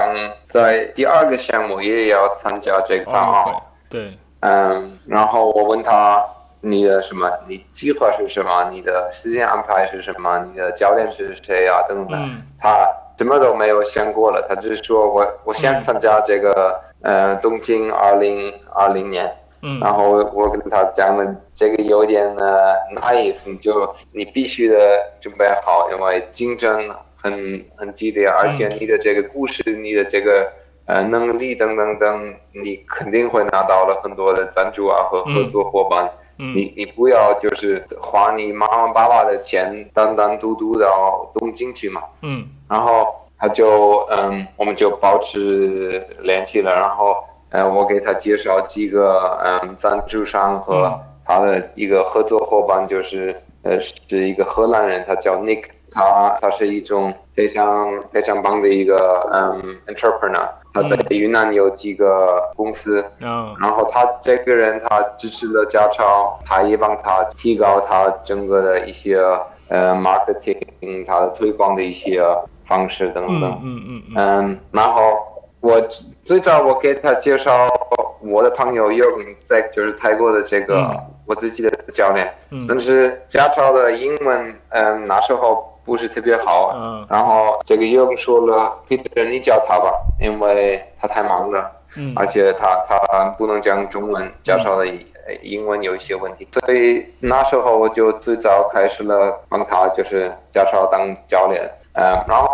在第二个项目也要参加这个残奥。对。嗯，然后我问他。你的什么？你计划是什么？你的时间安排是什么？你的教练是谁啊？等等，他什么都没有想过了，他只是说我我想参加这个呃东京二零二零年，嗯然后我跟他讲了这个有点呃 naive，就你必须的准备好，因为竞争很很激烈，而且你的这个故事，你的这个呃能力等等等，你肯定会拿到了很多的赞助啊和合作伙伴。你你不要就是花你妈妈爸爸的钱单单独独到东京去嘛。嗯。然后他就嗯，我们就保持联系了。然后呃，我给他介绍几个嗯赞助商和他的一个合作伙伴，就是呃是一个荷兰人，他叫 Nick，他他是一种非常非常棒的一个嗯 entrepreneur。他在云南有几个公司，然后他这个人他支持了家超，他也帮他提高他整个的一些呃 marketing，他的推广的一些方式等等。嗯嗯嗯。嗯，然后我最早我给他介绍我的朋友有在就是泰国的这个我自己的教练，但是家超的英文嗯那时候。不是特别好。嗯然后这个又说了，彼得你教他吧，因为他太忙了，嗯而且他他不能讲中文，加上了呃英文有一些问题，所以那时候我就最早开始了帮他就是驾校当教练，嗯，然后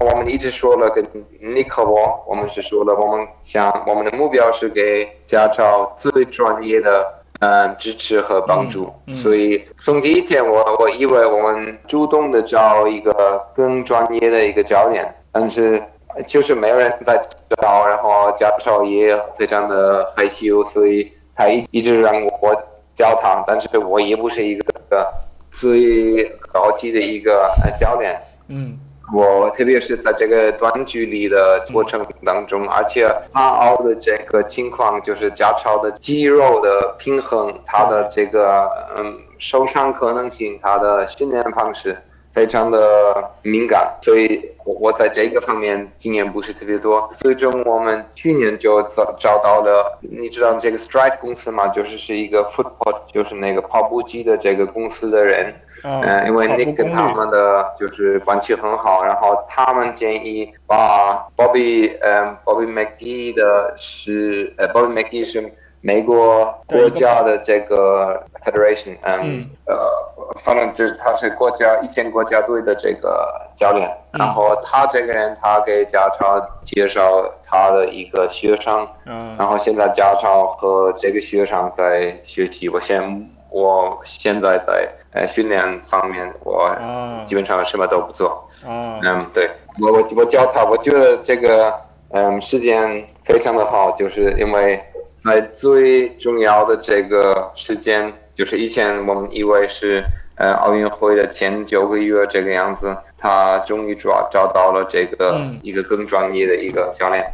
我们一直说了跟尼克我，我们是说了我们想我们的目标是给驾校最专业的。呃，支持和帮助，嗯嗯。所以从第一天我我以为我们主动的找一个更专业的一个教练，但是就是没有人在找，然后教授也非常的害羞，所以他一一直让我教他，但是我也不是一个最高级的一个呃教练。嗯我特别是在这个短距离的过程当中，而且爬奥的这个情况，就是家超的肌肉的平衡，他的这个嗯受伤可能性，他的训练方式非常的敏感，所以我在这个方面经验不是特别多。最终我们去年就找找到了，你知道这个 Stride 公司吗？就是是一个 football，就是那个跑步机的这个公司的人。啊，嗯，因为跑步 Nick 跟他们的就是关系很好，然后他们建议把 Bobby，嗯，Bobby McGee 的是，呃，Bobby McGee 是美国国家的这个 Federation，嗯嗯，呃，反正就是他是国家以前国家队的这个教练，嗯。然后他这个人他给家超介绍他的一个学生，嗯。然后现在家超和这个学生在学习，我现我现在在呃训练方面，我啊基本上什么都不做。啊嗯，对我我我教他，我觉得这个嗯时间非常的好，就是因为在最重要的这个时间，就是以前我们以为是呃奥运会的前九个月这个样子，他终于找找到了这个嗯一个更专业的一个教练，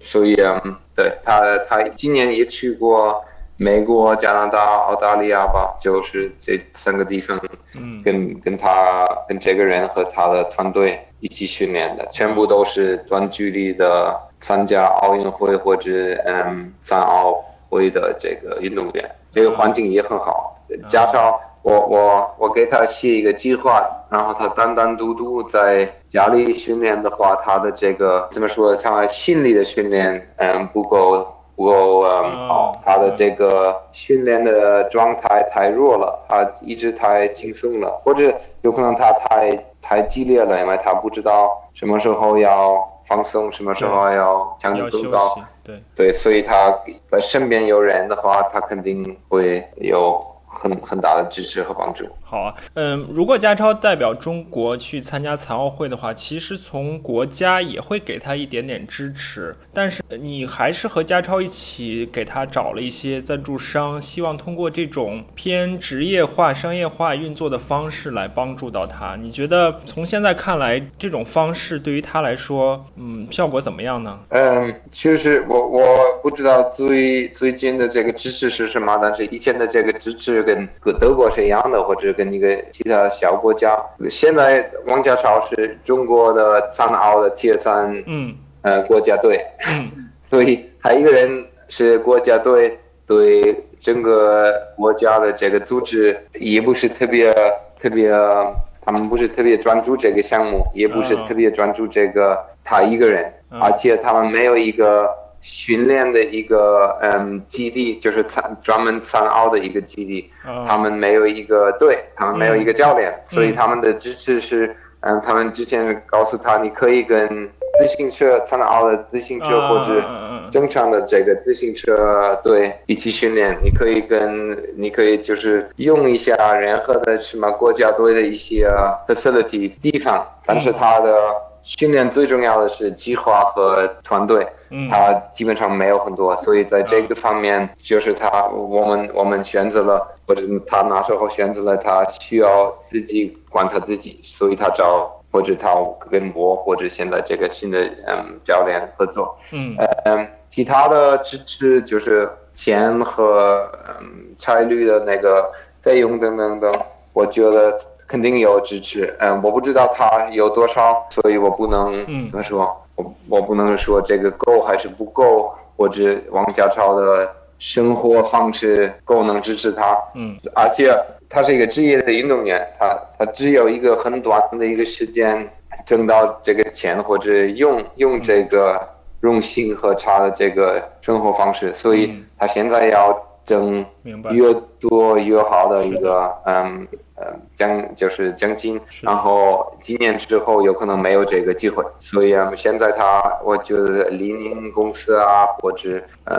所以嗯，对他他今年也去过。美国、加拿大、澳大利亚吧，就是这三个地方，嗯跟跟他跟这个人和他的团队一起训练的，全部都是短距离的参加奥运会或者嗯残奥会的这个运动员，这个环境也很好。加上我我我给他写一个计划，然后他单单独独在家里训练的话，他的这个怎么说？他心理的训练嗯不够不够嗯好，他的这个训练的状态太弱了，他一直太轻松了，或者有可能他太太激烈了，因为他不知道什么时候要放松，什么时候要强度更高。，对，对，所以他在身边有人的话，他肯定会有很很大的支持和帮助。好啊，嗯，如果家超代表中国去参加残奥会的话，其实从国家也会给他一点点支持，但是你还是和家超一起给他找了一些赞助商，希望通过这种偏职业化、商业化运作的方式来帮助到他。你觉得从现在看来，这种方式对于他来说，嗯，效果怎么样呢？嗯，确实，我我不知道最最近的这个支持是什么，但是以前的这个支持跟跟德国是一样的，或者跟一个其他小国家。现在王家超是中国的残奥的铁三嗯。呃国家队，嗯。(laughs) 所以他一个人是国家队，对整个国家的这个组织也不是特别特别，他们不是特别专注这个项目，也不是嗯。特别专注这个他一个人，嗯。而且他们没有一个训练的一个嗯基地，就是参专门参奥的一个基地，啊。他们没有一个队，他们没有一个教练，所以嗯他们的支持是，嗯，他们之前告诉他，你可以跟自行车参奥的自行车或者正常的这个自行车队一起训练，你可以跟你可以就是用一下任何的什么国家队的一些 facility 地方，但是他的训练最重要的是计划和团队。嗯他基本上没有很多，所以在这个方面，就是他我们我们选择了，或者他那时候选择了他需要自己管他自己，所以他找或者他跟我或者现在这个新的嗯教练合作，嗯嗯，其他的支持就是钱和嗯差旅的那个费用等等等，我觉得肯定有支持，嗯，我不知道他有多少，所以我不能嗯。怎么说，我我不能说这个够还是不够，或者王家超的生活方式够能支持他，嗯，而且他是一个职业的运动员，他他只有一个很短的一个时间挣到这个钱，或者用用这个用心和他的这个生活方式，所以他现在要挣越多越好的一个嗯。呃，奖就是奖金，然后几年之后有可能没有这个机会，所以啊，现在他，我觉得李宁公司啊，或者嗯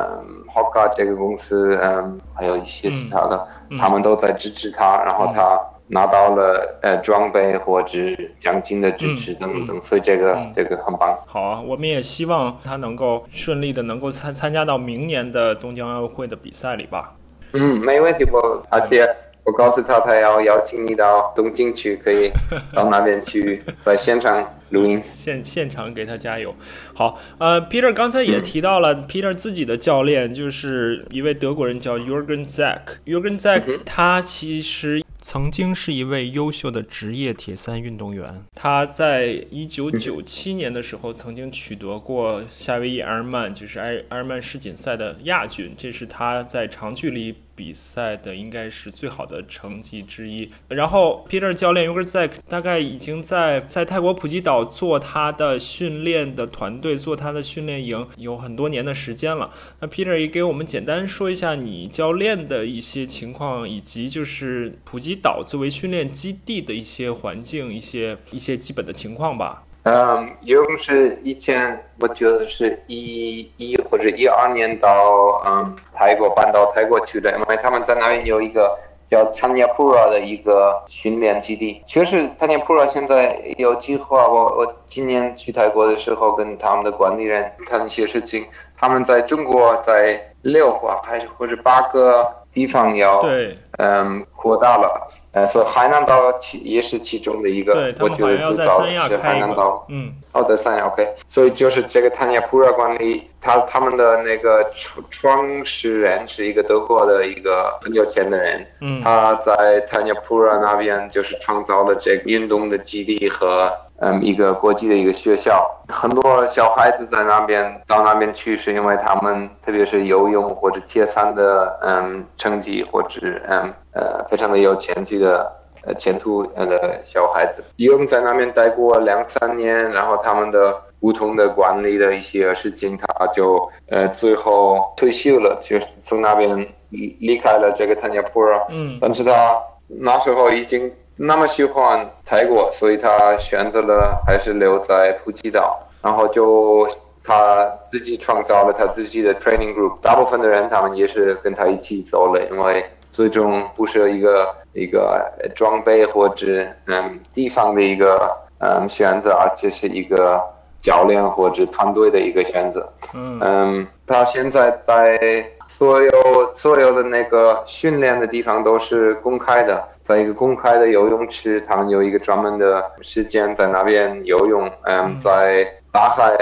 ，Hoka 这个公司，嗯，还有一些其他的，他们都在支持他，然后他拿到了呃装备或者奖金的支持等等，所以这个这个很棒。好啊，我们也希望他能够顺利的能够参参加到明年的东京奥运会的比赛里吧。嗯，没问题，不而且。我告诉他，他要邀请你到东京去，可以到那边去在现场录音，(laughs) 现现场给他加油。好，呃，Peter 刚才也提到了，Peter 自己的教练就是一位德国人，叫 Jürgen Zack。Jürgen Zack 他其实。曾经是一位优秀的职业铁三运动员，他在一九九七年的时候曾经取得过夏威夷埃尔曼，就是埃埃尔曼世锦赛的亚军，这是他在长距离比赛的应该是最好的成绩之一。然后 Peter 教练 Uger Zack 大概已经在在泰国普吉岛做他的训练的团队，做他的训练营有很多年的时间了。那 Peter 也给我们简单说一下你教练的一些情况，以及就是普吉。岛作为训练基地的一些环境，一些一些基本的情况吧。嗯，游泳是以前我觉得是一一或者一二年到嗯泰国搬到泰国去的，因为他们在那边有一个叫坦尼普拉的一个训练基地。确实，坦尼普拉现在有计划。我我今年去泰国的时候，跟他们的管理人谈一些事情。他们在中国在六个还是或者八个。地方要对，嗯，扩大了，呃，所以海南岛其也是其中的一个，我觉得最早是海南岛，嗯，好的三亚，OK，所以就是这个坦尼普尔管理，他他们的那个创创始人是一个德国的一个很有钱的人，嗯，他在坦尼普尔那边就是创造了这个运动的基地和。嗯，一个国际的一个学校，很多小孩子在那边到那边去，是因为他们特别是游泳或者铁三的嗯成绩，或者嗯呃非常的有前途的呃前途的小孩子，一共在那边待过两三年，然后他们的不同的管理的一些事情，他就呃最后退休了，就是从那边离离开了这个坦加普尔，嗯，但是他那时候已经。那么喜欢泰国，所以他选择了还是留在普吉岛，然后就他自己创造了他自己的 training group。大部分的人他们也是跟他一起走了，因为最终不是一个一个装备或者嗯地方的一个嗯选择，而且是一个教练或者团队的一个选择。嗯嗯，他现在在所有所有的那个训练的地方都是公开的。在一个公开的游泳池，他们有一个专门的时间在那边游泳。嗯，在大海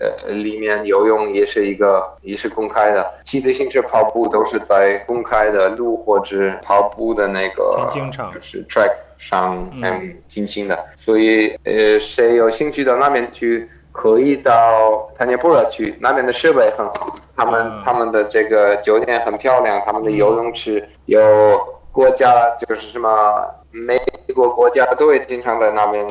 呃里面游泳也是一个也是公开的。骑自行车、跑步都是在公开的路或者跑步的那个就是 track 上嗯进行的。所以呃，谁有兴趣到那边去，可以到坦尼布尔去，那边的设备很好，他们他们的这个酒店很漂亮，他们的游泳池有。国家就是什么美国国家都会经常在那边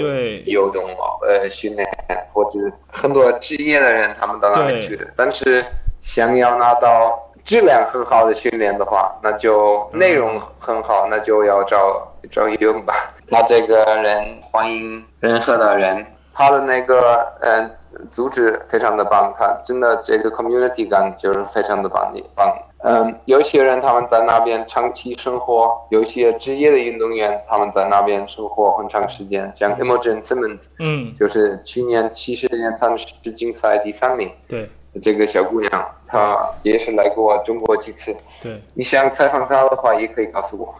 游泳呃训练，或者很多职业的人他们到那边去的。但是想要拿到质量很好的训练的话，那就内容很好，那就要找找游泳吧。他这个人欢迎任何的人，他的那个嗯组织非常的棒，他真的这个 community 感就是非常的棒棒。嗯，有些人他们在那边长期生活，有些职业的运动员他们在那边生活很长时间，像 Imogen Simmons，嗯，就是去年七十年三十竞赛第三名，对，这个小姑娘她也是来过中国几次，对，你想采访她的话也可以告诉我，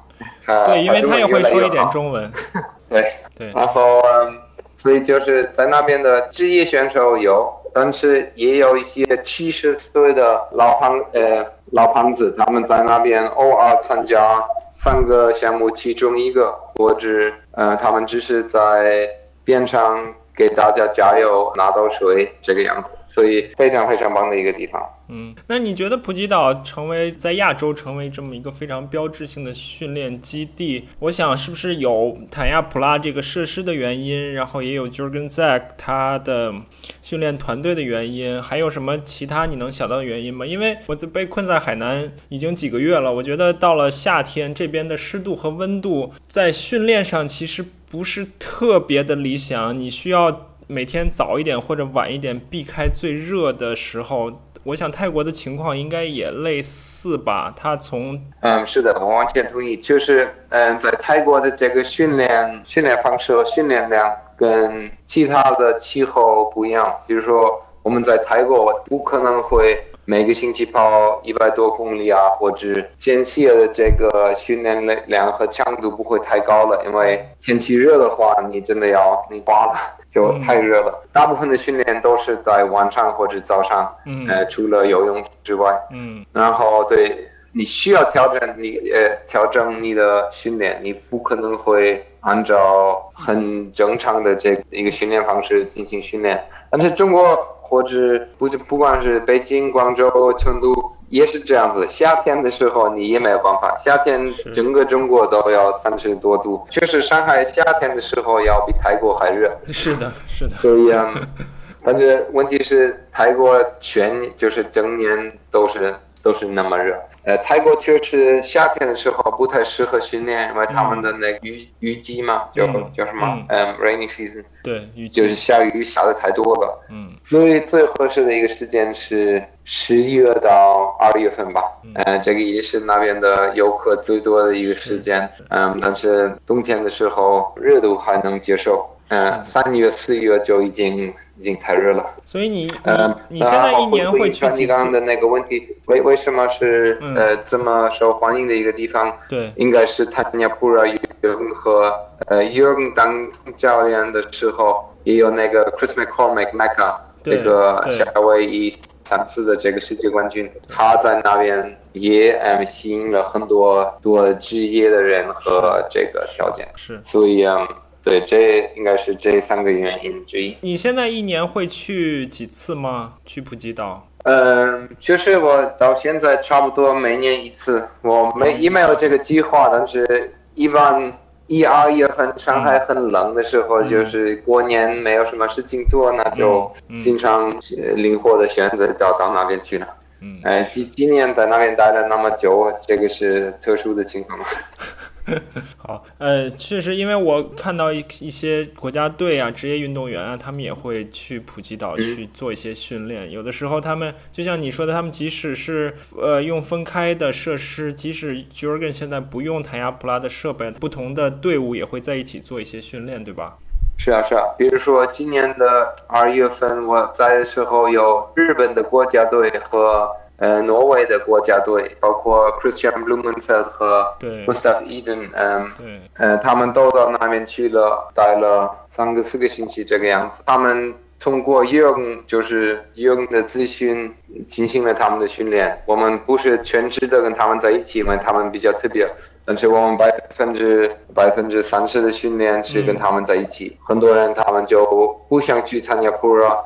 对，因为她也会说一点中文，(laughs) 对。对，然后嗯，所以就是在那边的职业选手有，但是也有一些七十岁的老胖呃。老胖子他们在那边偶尔参加三个项目其中一个，或者呃，他们只是在边上给大家加油、拿到水这个样子。所以非常非常棒的一个地方。嗯，那你觉得普吉岛成为在亚洲成为这么一个非常标志性的训练基地，我想是不是有坦亚普拉这个设施的原因，然后也有 Jurgen Zack 他的训练团队的原因，还有什么其他你能想到的原因吗？因为我被困在海南已经几个月了，我觉得到了夏天这边的湿度和温度在训练上其实不是特别的理想，你需要每天早一点或者晚一点避开最热的时候。我想泰国的情况应该也类似吧？他从嗯，是的，我完全同意。就是嗯，在泰国的这个训练训练方式和训练量跟其他的气候不一样。比如说，我们在泰国不可能会每个星期跑一百多公里啊，或者间歇的这个训练量和强度不会太高了，因为天气热的话，你真的要你挂了。就太热了，大部分的训练都是在晚上或者早上，呃，除了游泳之外，嗯，然后对你需要调整你呃调整你的训练，你不可能会按照很正常的这一个训练方式进行训练，但是中国或者不不管是北京、广州、成都。也是这样子，夏天的时候你也没有办法。夏天整个中国都要三十多度，确实上海夏天的时候要比泰国还热。是的，是的。所以啊，(laughs) 但是问题是泰国全就是整年都是都是那么热。呃，泰国确实夏天的时候不太适合训练，因为他们的那个雨雨季嘛，叫叫什么？嗯，rainy season。对，雨就是下雨下的太多了。嗯。所以最合适的一个时间是十一月到二月份吧。嗯。这个也是那边的游客最多的一个时间。嗯。但是冬天的时候热度还能接受。嗯。三月四月就已经。已经太热了，所以你呃，你现在一年会去几次？你刚刚的那个问题，为为什么是呃这么受欢迎的一个地方？对，应该是他尼亚普拉游泳和呃游泳当教练的时候，也有那个 Chris McCormick Mecca 这个夏威夷三次的这个世界冠军，他在那边也嗯吸引了很多多职业的人和这个条件，是，所以嗯。对，这应该是这三个原因之一。你现在一年会去几次吗？去普吉岛？嗯，就是我到现在差不多每年一次。我没也没有这个计划，但是一般一二月份上海很冷的时候，就是过年没有什么事情做，那就经常灵活的选择到到那边去了。嗯，哎，今今年在那边待了那么久，这个是特殊的情况吗？(laughs) (laughs) 好，呃，确实，因为我看到一一些国家队啊、职业运动员啊，他们也会去普吉岛去做一些训练。有的时候，他们就像你说的，他们即使是呃用分开的设施，即使 Jurgen 现在不用坦亚普拉的设备，不同的队伍也会在一起做一些训练，对吧？是啊，是啊。比如说今年的二月份我在的时候，有日本的国家队和。呃，挪威的国家队，包括 Christian Blumenfeld 和 Gustav Eden，嗯，呃，他们都到那边去了，待了三个四个星期这个样子。他们通过 Young 就是 Young 的咨询进行了他们的训练。我们不是全职的跟他们在一起，因为他们比较特别，但是我们百分之百分之三十的训练是跟他们在一起。很多人他们就不想去参加 Pro。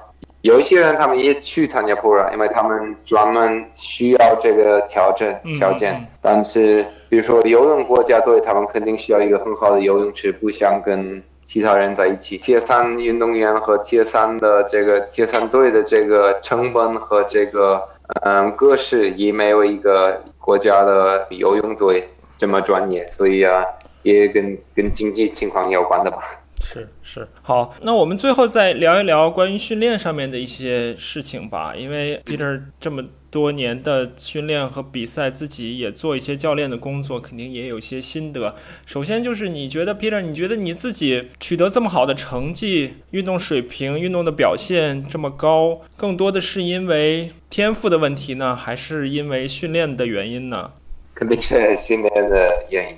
有一些人，他们也去参加普拉，因为他们专门需要这个条件条件。但是，比如说游泳国家队，他们肯定需要一个很好的游泳池，不想跟其他人在一起。铁三运动员和铁三的这个铁三队的这个成本和这个嗯格式也没有一个国家的游泳队这么专业，所以啊，也跟跟经济情况有关的吧。是是好，那我们最后再聊一聊关于训练上面的一些事情吧。因为 Peter 这么多年的训练和比赛，自己也做一些教练的工作，肯定也有一些心得。首先就是你觉得 Peter，你觉得你自己取得这么好的成绩，运动水平、运动的表现这么高，更多的是因为天赋的问题呢，还是因为训练的原因呢？肯定是训练的原因。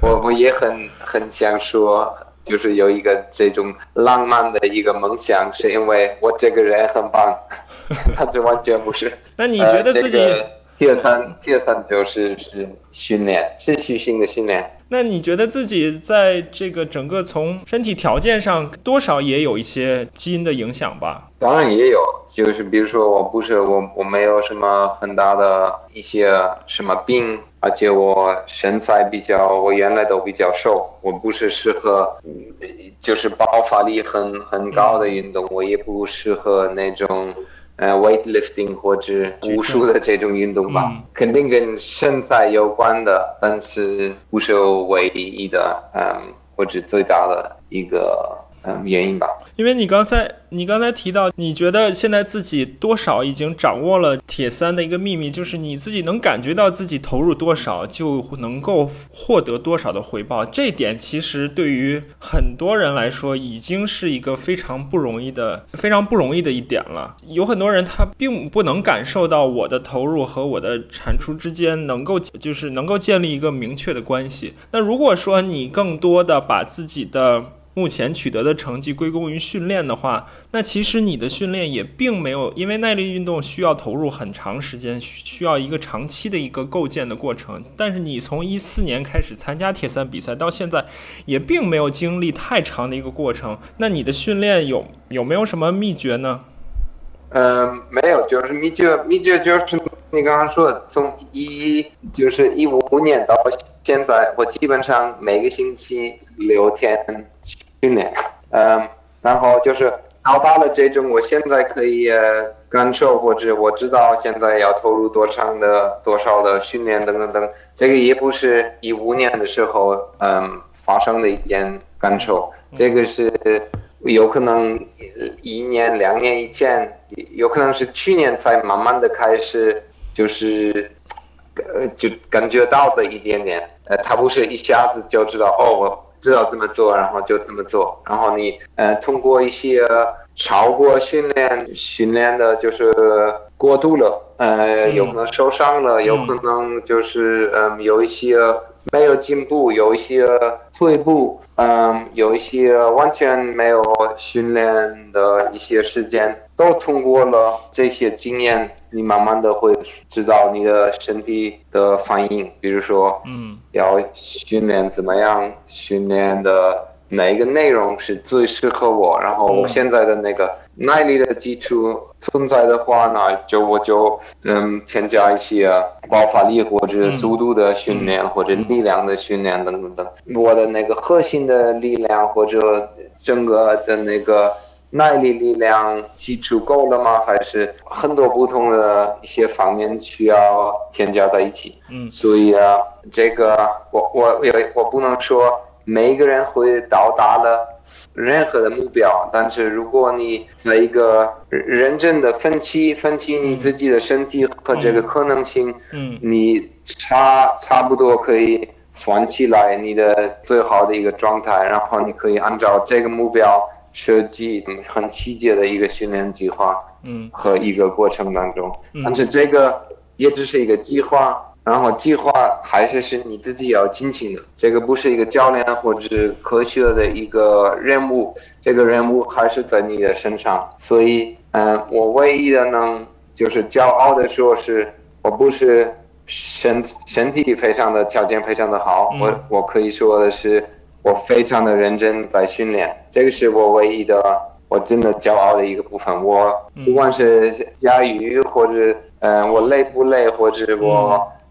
我我也很很想说。就是有一个这种浪漫的一个梦想，是因为我这个人很棒，(laughs) 他这完全不是。那你觉得自己第三第三就是是训练，持续性的训练。那你觉得自己在这个整个从身体条件上，多少也有一些基因的影响吧？当然也有，就是比如说我不是我我没有什么很大的一些什么病，而且我身材比较，我原来都比较瘦，我不是适合就是爆发力很很高的运动，我也不适合那种。呃，weightlifting 或者武术的这种运动吧，肯定跟身材有关的，但是不是唯一的，嗯，或者最大的一个。嗯，原因吧，因为你刚才你刚才提到，你觉得现在自己多少已经掌握了铁三的一个秘密，就是你自己能感觉到自己投入多少就能够获得多少的回报。这点其实对于很多人来说，已经是一个非常不容易的、非常不容易的一点了。有很多人他并不能感受到我的投入和我的产出之间能够就是能够建立一个明确的关系。那如果说你更多的把自己的目前取得的成绩归功于训练的话，那其实你的训练也并没有，因为耐力运动需要投入很长时间，需要一个长期的一个构建的过程。但是你从一四年开始参加铁三比赛到现在，也并没有经历太长的一个过程。那你的训练有有没有什么秘诀呢？嗯，没有，就是秘诀，秘诀就是你刚刚说的，从一就是一五年到现在，我基本上每个星期六天。训练，嗯，然后就是到达了这种，我现在可以感受或者我知道现在要投入多长的多少的训练等等等，这个也不是一五年的时候嗯发生的一件感受，这个是有可能一年两年以前，有可能是去年才慢慢的开始就是呃就感觉到的一点点，呃，他不是一下子就知道哦我。知道这么做，然后就这么做。然后你呃，通过一些超过训练训练的，就是过度了，呃，有可能受伤了，有可能就是嗯，有一些没有进步，有一些退步，嗯，有一些完全没有训练的一些时间。都通过了这些经验，你慢慢的会知道你的身体的反应，比如说，嗯，要训练怎么样，训练的哪一个内容是最适合我，然后我现在的那个耐力的基础存在的话呢，就我就嗯添加一些爆发力或者速度的训练或者力量的训练等等等，我的那个核心的力量或者整个的那个。耐力力量基础够了吗？还是很多不同的一些方面需要添加在一起？嗯，所以啊，这个我我有我不能说每一个人会到达了任何的目标，但是如果你在一个认真的分析分析你自己的身体和这个可能性，嗯，你差差不多可以算起来你的最好的一个状态，然后你可以按照这个目标。设计很细节的一个训练计划，嗯，和一个过程当中，但是这个也只是一个计划，然后计划还是是你自己要进行的，这个不是一个教练或者科学的一个任务，这个任务还是在你的身上，所以，嗯，我唯一的能就是骄傲的说是，我不是身身体非常的条件非常的好，我我可以说的是。我非常的认真在训练，这个是我唯一的，我真的骄傲的一个部分。我不管是下雨或者，嗯，我累不累，或者我，嗯，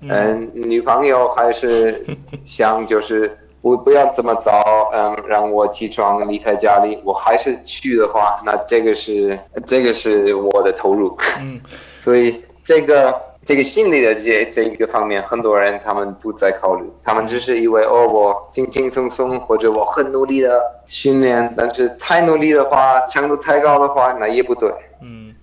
女朋友还是 (laughs) 想就是不不要这么早，嗯，让我起床离开家里，我还是去的话，那这个是这个是我的投入。嗯，(laughs) 所以这个。这个心理的这这一个方面，很多人他们不再考虑，他们只是以为哦，我轻轻松松或者我很努力的训练，但是太努力的话，强度太高的话，那也不对。嗯，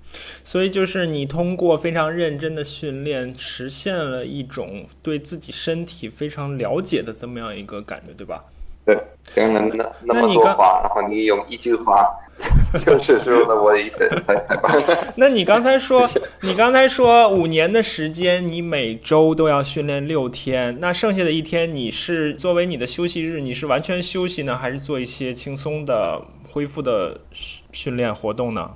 所以就是你通过非常认真的训练，实现了一种对自己身体非常了解的这么样一个感觉，对吧？对，讲了那那么多话，然后你用一句话。就是说的我的意思，(laughs) 那你刚才说，你刚才说五年的时间，你每周都要训练六天，那剩下的一天你是作为你的休息日，你是完全休息呢，还是做一些轻松的恢复的训练活动呢？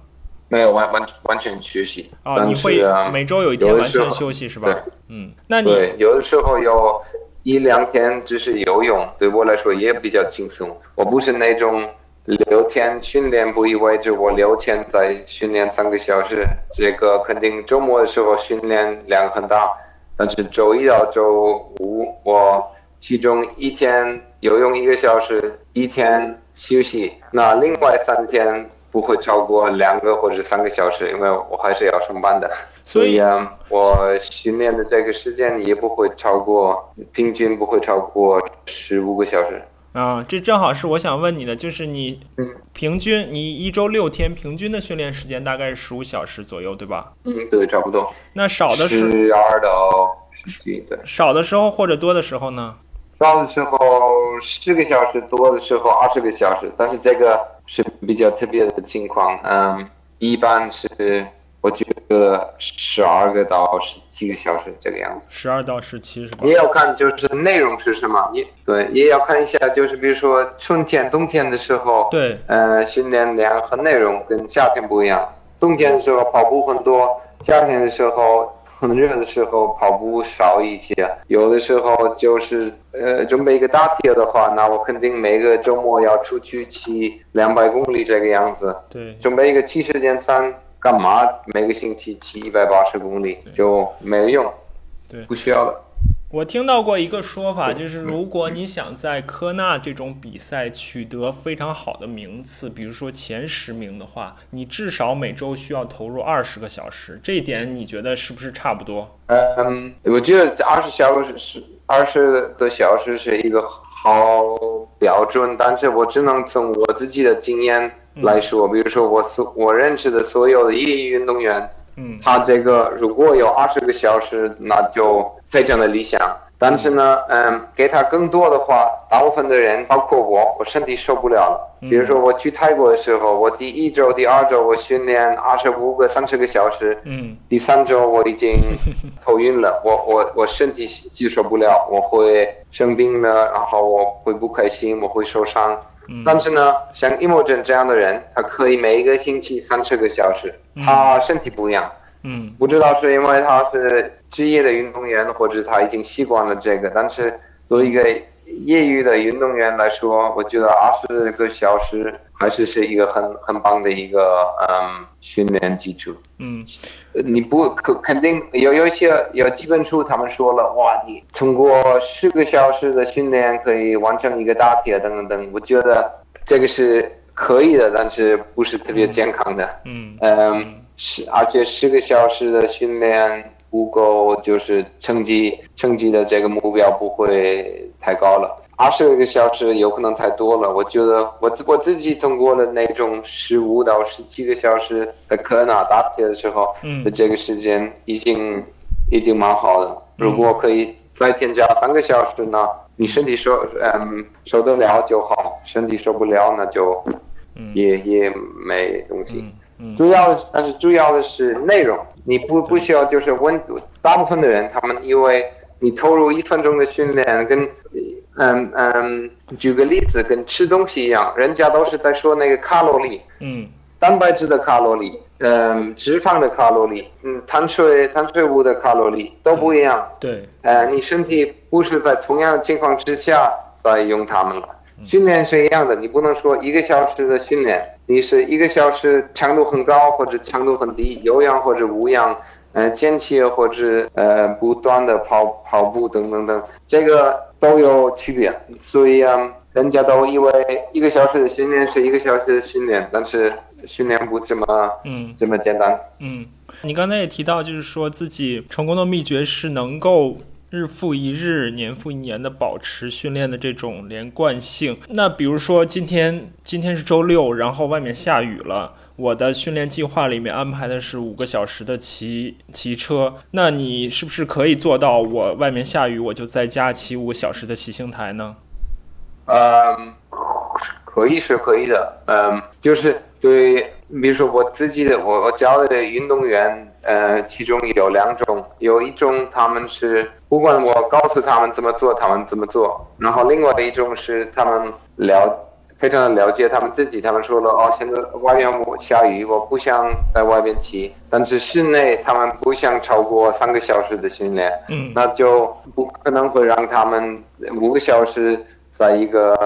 没有完完完全休息啊，你会每周有一天完全休息是吧？嗯，那你对有的时候有一两天只是游泳，对我来说也比较轻松。我不是那种六天训练不意味着我六天在训练三个小时，这个肯定周末的时候训练量很大，但是周一到周五我其中一天游泳一个小时，一天休息，那另外三天不会超过两个或者三个小时，因为我还是要上班的。所以啊，我训练的这个时间也不会超过，平均不会超过十五个小时。啊，这正好是我想问你的，就是你平均你一周六天平均的训练时间大概是十五小时左右，对吧？嗯，对，差不多。那少的是十二到十七，对。少的时候或者多的时候呢？少的时候十个小时，多的时候二十个小时，但是这个是比较特别的情况。嗯，一般是。我觉得十二个到十七个小时这个样子，十二到十七是吧？也要看就是内容是什么，也对，也要看一下就是比如说春天、冬天的时候，对，呃，训练量和内容跟夏天不一样。冬天的时候跑步很多，夏天的时候很热的时候跑步少一些。有的时候就是呃准备一个大铁的话，那我肯定每个周末要出去骑两百公里这个样子。对，准备一个七十减三。干嘛每个星期骑一百八十公里就没有用？对，不需要的。我听到过一个说法，就是如果你想在科纳这种比赛取得非常好的名次，比如说前十名的话，你至少每周需要投入二十个小时。这一点你觉得是不是差不多？嗯，我觉得二十小时是二十个小时是一个好标准，但是我只能从我自己的经验。来说，比如说我所我认识的所有的业余运动员，嗯，他这个如果有二十个小时，那就非常的理想。但是呢，嗯，给他更多的话，大部分的人，包括我，我身体受不了了。比如说我去泰国的时候，我第一周、第二周我训练二十五个、三十个小时，嗯，第三周我已经 (laughs) 头晕了，我我我身体接受不了，我会生病了，然后我会不开心，我会受伤。但是呢，像伊莫真这样的人，他可以每一个星期三十个小时，他身体不一样。嗯，不知道是因为他是职业的运动员，或者他已经习惯了这个。但是作为一个业余的运动员来说，我觉得二十个小时还是是一个很很棒的一个嗯训练基础。嗯，你不可肯定有有一些有基本书他们说了，哇，你通过十个小时的训练可以完成一个大铁等等等。我觉得这个是可以的，但是不是特别健康的。嗯嗯，是而且十个小时的训练不够，就是成绩成绩的这个目标不会太高了。二十个小时有可能太多了，我觉得我我自己通过了那种十五到十七个小时的科纳打铁的时候，嗯这个时间已经已经蛮好的。如果可以再添加三个小时呢，你身体受嗯受得了就好，身体受不了那就也也没东西。主要但是主要的是内容，你不不需要就是温度。大部分的人他们因为你投入一分钟的训练跟。嗯嗯，举个例子，跟吃东西一样，人家都是在说那个卡路里，嗯，蛋白质的卡路里，嗯，脂肪的卡路里，嗯，碳水碳水物的卡路里都不一样。对，呃，你身体不是在同样的情况之下在用它们了。训练是一样的，你不能说一个小时的训练，你是一个小时强度很高或者强度很低，有氧或者无氧，呃，间歇或者呃不断的跑跑步等等等，这个。都有区别，所以啊，人家都以为一个小时的训练是一个小时的训练，但是训练不这么嗯这么简单。嗯，你刚才也提到，就是说自己成功的秘诀是能够日复一日、年复一年的保持训练的这种连贯性。那比如说今天今天是周六，然后外面下雨了。我的训练计划里面安排的是五个小时的骑骑车，那你是不是可以做到？我外面下雨，我就在家骑五个小时的骑行台呢？嗯，可以是可以的。嗯，就是对，比如说我自己的，我我教的运动员，呃，其中有两种，有一种他们是不管我告诉他们怎么做，他们怎么做，然后另外一种是他们了。非常的了解他们自己。他们说了哦，现在外面下雨，我不想在外边骑。但是室内他们不想超过三个小时的训练，嗯，那就不可能会让他们五个小时在一个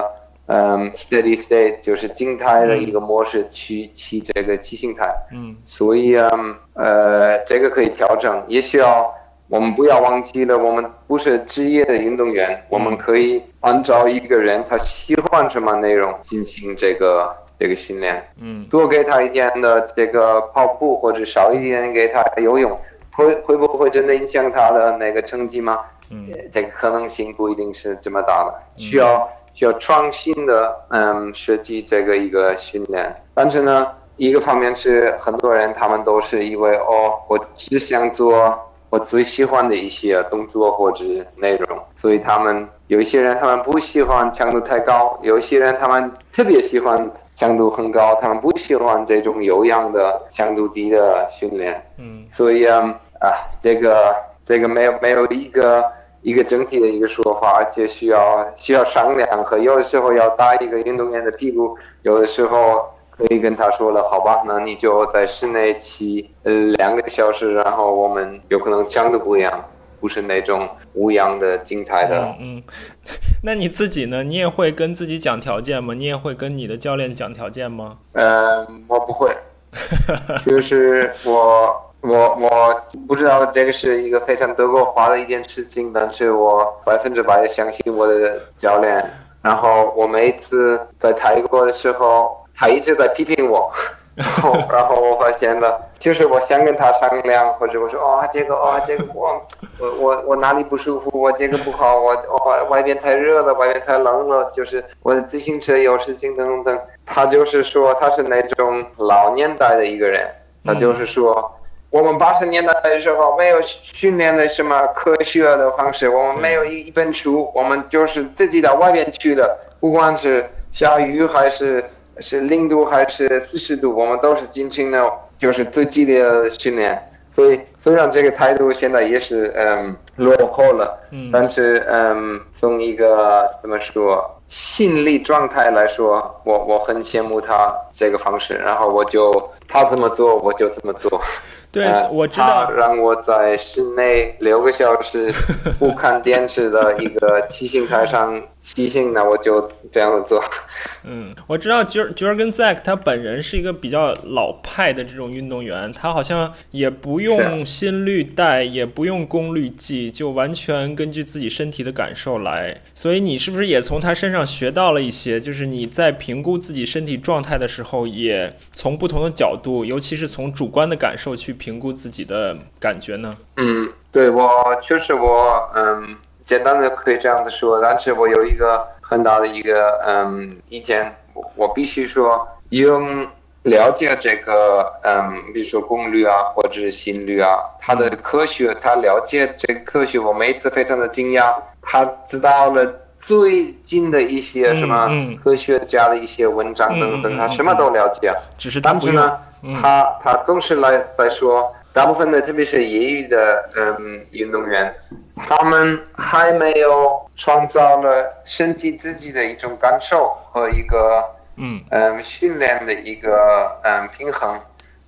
嗯 steady state，就是静态的一个模式去骑这个骑行台。嗯，所以嗯呃，这个可以调整，也需要。我们不要忘记了，我们不是职业的运动员，我们可以按照一个人他喜欢什么内容进行这个这个训练。嗯，多给他一点的这个跑步，或者少一点给他游泳，会会不会真的影响他的那个成绩吗？嗯，这个可能性不一定是这么大的，需要需要创新的嗯设计这个一个训练。但是呢，一个方面是很多人他们都是以为哦，我只想做。我最喜欢的一些动作或者内容，所以他们有一些人他们不喜欢强度太高，有一些人他们特别喜欢强度很高，他们不喜欢这种有氧的强度低的训练。嗯，所以啊，这个这个没有没有一个一个整体的一个说法，而且需要需要商量和有的时候要打一个运动员的屁股，有的时候。可以跟他说了，好吧，那你就在室内骑呃两个小时，然后我们有可能讲的不一样，不是那种无氧的静态的。嗯，(laughs) 那你自己呢？你也会跟自己讲条件吗？你也会跟你的教练讲条件吗？嗯，我不会，(laughs) 就是我我我不知道这个是一个非常德国化的一件事情，但是我百分之百相信我的教练。然后我每次在泰国的时候。他一直在批评我，(laughs) 然后然后我发现了，就是我想跟他商量，或者我说哦这个哦这个我我我我哪里不舒服，我这个不好，我我外边太热了，外边太冷了，就是我的自行车有事情等等等。他就是说他是那种老年代的一个人，他就是说我们八十年代的时候没有训练的什么科学的方式，我们没有一一本书，我们就是自己到外边去的，不管是下雨还是。是零度还是四十度，我们都是进行了，就是最激烈的训练。所以虽然这个态度现在也是嗯落后了，嗯，但是嗯从一个怎么说心理状态来说，我我很羡慕他这个方式，然后我就他怎么做我就怎么做。(laughs) 对，我知道。让我在室内六个小时 (laughs) 不看电视的一个骑行台上骑行，那我就这样做。(laughs) 嗯，我知道，觉儿觉儿跟 Zack 他本人是一个比较老派的这种运动员，他好像也不用心率带，也不用功率计，就完全根据自己身体的感受来。所以你是不是也从他身上学到了一些？就是你在评估自己身体状态的时候，也从不同的角度，尤其是从主观的感受去。评估自己的感觉呢？嗯，对我确实我嗯，简单的可以这样子说，但是我有一个很大的一个嗯意见，我我必须说，用了解这个嗯，比如说功率啊，或者是心率啊，它的科学，他了解这个科学，我每次非常的惊讶，他知道了最近的一些什么科学家的一些文章等等，他什么都了解，只是但是呢。他他总是来在说，大部分的特别是业余的嗯运动员，他们还没有创造了身体自己的一种感受和一个嗯嗯训练的一个嗯平衡，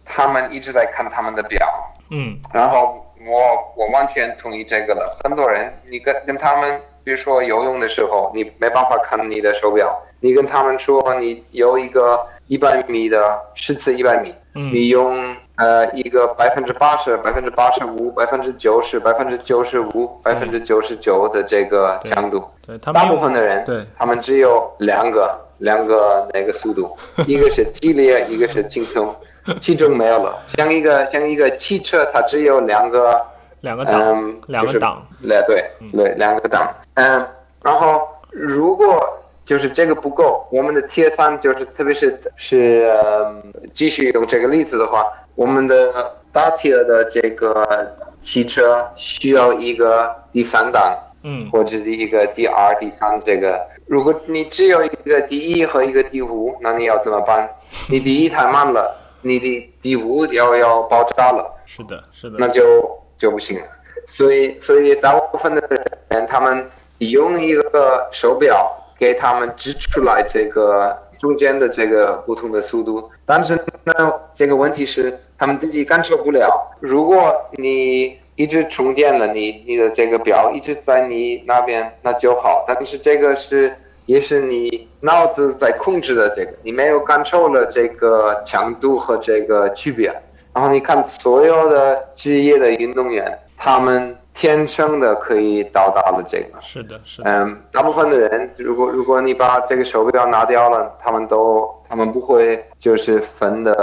他们一直在看他们的表嗯，然后我我完全同意这个了。很多人你跟跟他们比如说游泳的时候，你没办法看你的手表，你跟他们说你游一个一百米的十次一百米。你用呃一个百分之八十、百分之八十五、百分之九十、百分之九十五、百分之九十九的这个强度，对，大部分的人，对，他们只有两个两个那个速度，(laughs) 一个是激烈，一个是轻松，其中没有了。像一个像一个汽车，它只有两个两个档，两个档，对对对，两个档。嗯，然后如果。就是这个不够，我们的 T 三就是，特别是是继续用这个例子的话，我们的大体的这个汽车需要一个第三档，嗯，或者是一个第二、第三这个。如果你只有一个第一和一个第五，那你要怎么办？(laughs) 你第一太慢了，你的第五要要爆炸了，是的，是的，那就就不行了。所以，所以大部分的人他们用一个手表。给他们指出来这个中间的这个不同的速度，但是呢，这个问题是他们自己感受不了。如果你一直充电了，你你的这个表一直在你那边，那就好。但是这个是也是你脑子在控制的这个，你没有感受了这个强度和这个区别。然后你看所有的职业的运动员，他们。天生的可以到达了这个是的，是的。嗯，大部分的人，如果如果你把这个手表拿掉了，他们都他们不会就是分的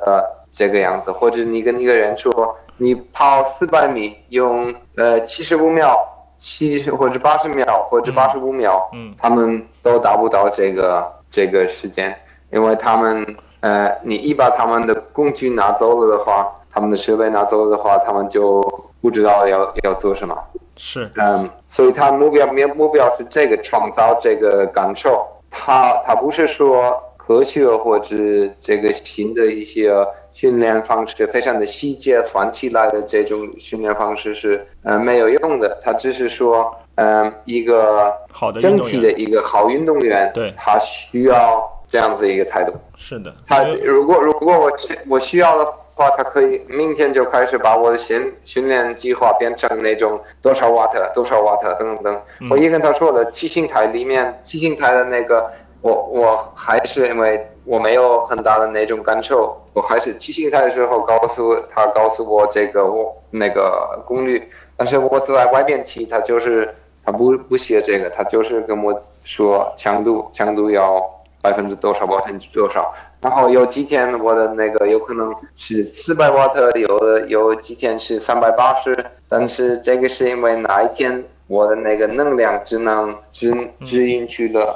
这个样子。或者你跟一个人说，你跑四百米用呃七十五秒，七十或者八十秒或者八十五秒，嗯，他们都达不到这个这个时间，因为他们呃，你一把他们的工具拿走了的话，他们的设备拿走了的话，他们就。不知道要要做什么，是，嗯，所以他目标目目标是这个创造这个感受，他他不是说科学或者这个新的一些训练方式，非常的细节算起来的这种训练方式是呃没有用的，他只是说，嗯，一个好的整体的一个好运动员，对，他需要这样子一个态度，是的，他如果如果我我需要的。话，他可以明天就开始把我的训训练计划变成那种多少瓦特、多少瓦特等等。等。我也跟他说了，七星台里面，七星台的那个，我我还是因为我没有很大的那种感受，我还是提醒他的时候告诉他，告诉我这个我那个功率，但是我在外边骑，他就是他不不写这个，他就是跟我说强度，强度要百分之多少，百分之多少。然后有几天我的那个有可能是四百瓦特，有的有几天是三百八十，但是这个是因为哪一天我的那个能量只能只只允许了，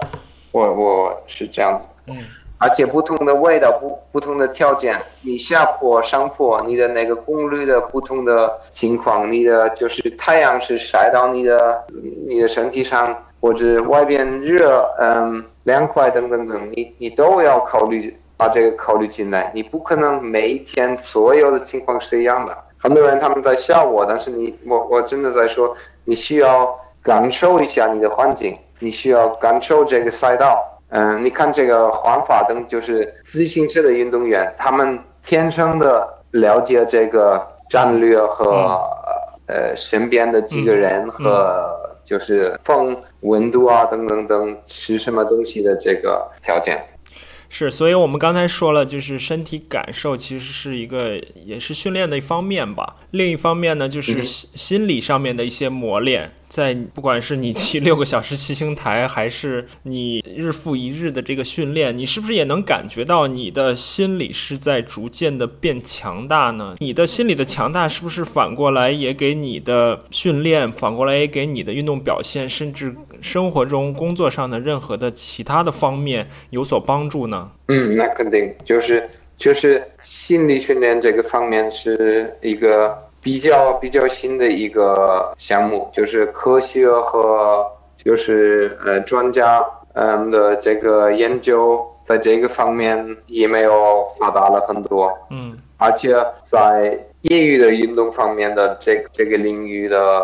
我我是这样子。嗯。而且不同的味道，不不同的条件，你下坡上坡，你的那个功率的不同的情况，你的就是太阳是晒到你的你的身体上，或者外边热，嗯，凉快等等等，你你都要考虑。把这个考虑进来，你不可能每一天所有的情况是一样的。很多人他们在笑我，但是你我我真的在说，你需要感受一下你的环境，你需要感受这个赛道。嗯，你看这个黄法登，就是自行车的运动员，他们天生的了解这个战略和呃身边的几个人和就是风、温度啊等等等吃什么东西的这个条件。是，所以我们刚才说了，就是身体感受其实是一个，也是训练的一方面吧。另一方面呢，就是心理上面的一些磨练。在不管是你骑六个小时骑行台，(laughs) 还是你日复一日的这个训练，你是不是也能感觉到你的心理是在逐渐的变强大呢？你的心理的强大是不是反过来也给你的训练，反过来也给你的运动表现，甚至生活中工作上的任何的其他的方面有所帮助呢？嗯，那肯定就是就是心理训练这个方面是一个。比较比较新的一个项目，就是科学和就是呃专家嗯的这个研究，在这个方面也没有发达了很多，嗯，而且在业余的运动方面的这这个领域的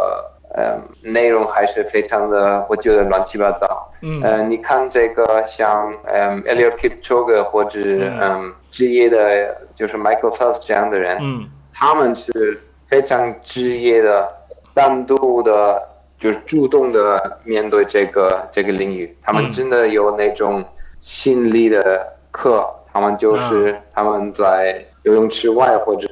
嗯内容还是非常的，我觉得乱七八糟，嗯，你看这个像嗯 e l i o t Kipchoge 或者嗯。职业的，就是 Michael Phelps 这样的人，嗯，他们是。非常职业的、单独的，就是主动的面对这个这个领域。他们真的有那种心理的课，他们就是他们在游泳池外，或者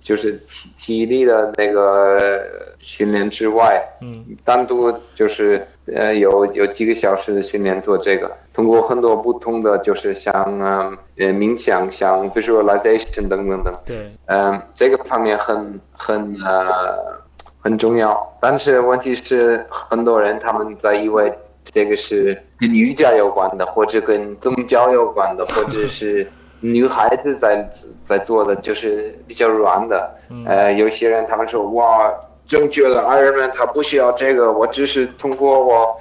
就是体体力的那个训练之外，嗯，单独就是呃有有几个小时的训练做这个。通过很多不同的，就是像嗯呃冥想、像 visualization 等等等，对，嗯，这个方面很很呃很重要。但是问题是，很多人他们在以为这个是跟瑜伽有关的，或者跟宗教有关的，或者是女孩子在在做的，就是比较软的。(laughs) 呃，有些人他们说哇，正确的 Ironman 他不需要这个，我只是通过我。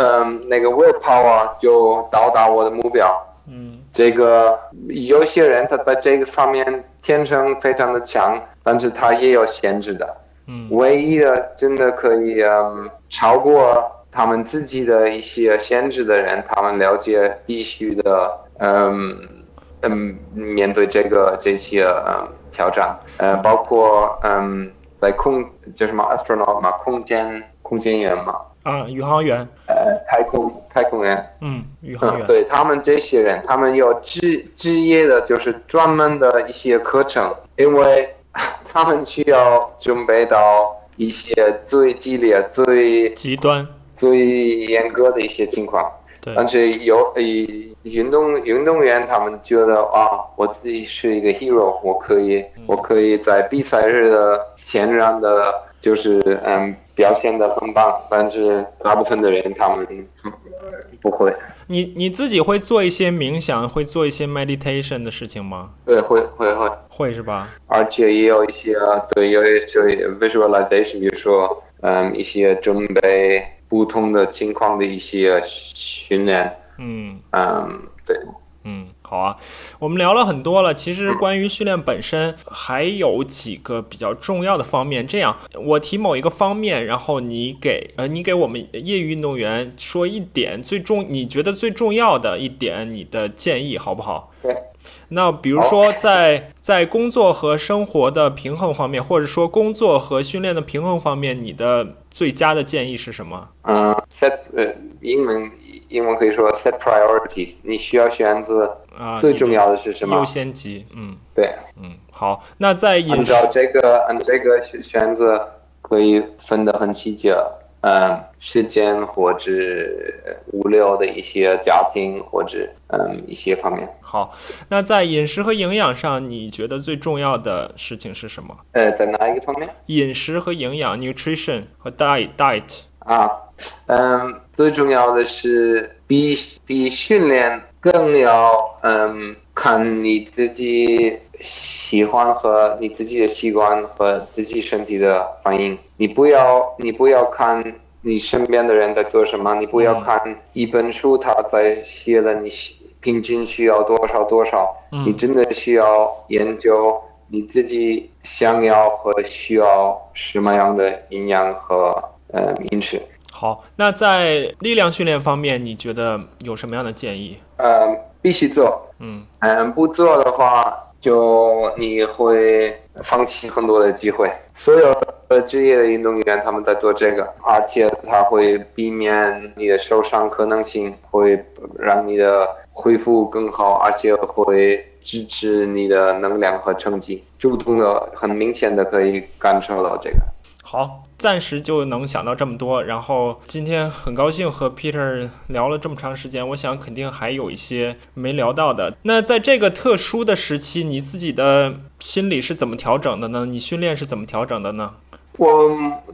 嗯，那个 willpower 就到达我的目标。嗯，这个有些人他在这个方面天生非常的强，但是他也有限制的。嗯，唯一的真的可以嗯超过他们自己的一些限制的人，他们了解必须的嗯嗯面对这个这些嗯挑战，呃，包括嗯在空叫什么 astronaut 嘛，空间空间员嘛，啊，宇航员，呃，太空太空员，嗯，宇航嗯，员，对他们这些人，他们有职职业的，就是专门的一些课程，因为 (laughs) 他们需要准备到一些最激烈、最极端，最严格的一些情况。对，但是有呃运动运动员，他们觉得啊，我自己是一个 hero，我可以我可以在比赛日的前然的，就是嗯表现的很棒。但是大部分的人他们嗯不会，你你自己会做一些冥想，会做一些 meditation 的事情吗？对，会会会，会是吧？而且也有一些对，有一些 visualization，比如说嗯一些准备不同的情况的一些训练，嗯嗯对。嗯，好啊，我们聊了很多了。其实关于训练本身，还有几个比较重要的方面。这样，我提某一个方面，然后你给呃，你给我们业余运动员说一点最重，你觉得最重要的一点，你的建议好不好？对。那比如说在在工作和生活的平衡方面，或者说工作和训练的平衡方面，你的最佳的建议是什么？嗯，set 呃，英文英文可以说 set priorities，你需要选择啊，最重要的是什么？优先级。嗯对，嗯，好。那在按照这个按这个选选择可以分得很细节，嗯，时间或者物流的一些家庭或者嗯一些方面。好，那在饮食和营养上，你觉得最重要的事情是什么？呃，在哪一个方面？饮食和营养 （nutrition） 和 diet diet。啊，嗯，最重要的是比比训练更要嗯看你自己喜欢和你自己的习惯和自己身体的反应。你不要你不要看你身边的人在做什么，你不要看一本书他在写了你平均需要多少多少，嗯你真的需要研究你自己想要和需要什么样的营养和呃饮食。好，那在力量训练方面，你觉得有什么样的建议？呃，必须做。嗯嗯，不做的话，就你会放弃很多的机会。所有的职业的运动员他们在做这个，而且他会避免你的受伤可能性，会让你的恢复更好，而且会支持你的能量和成绩。主动的很明显的可以感受到这个。好，暂时就能想到这么多。然后今天很高兴和 Peter 聊了这么长时间，我想肯定还有一些没聊到的。那在这个特殊的时期，你自己的心理是怎么调整的呢？你训练是怎么调整的呢？我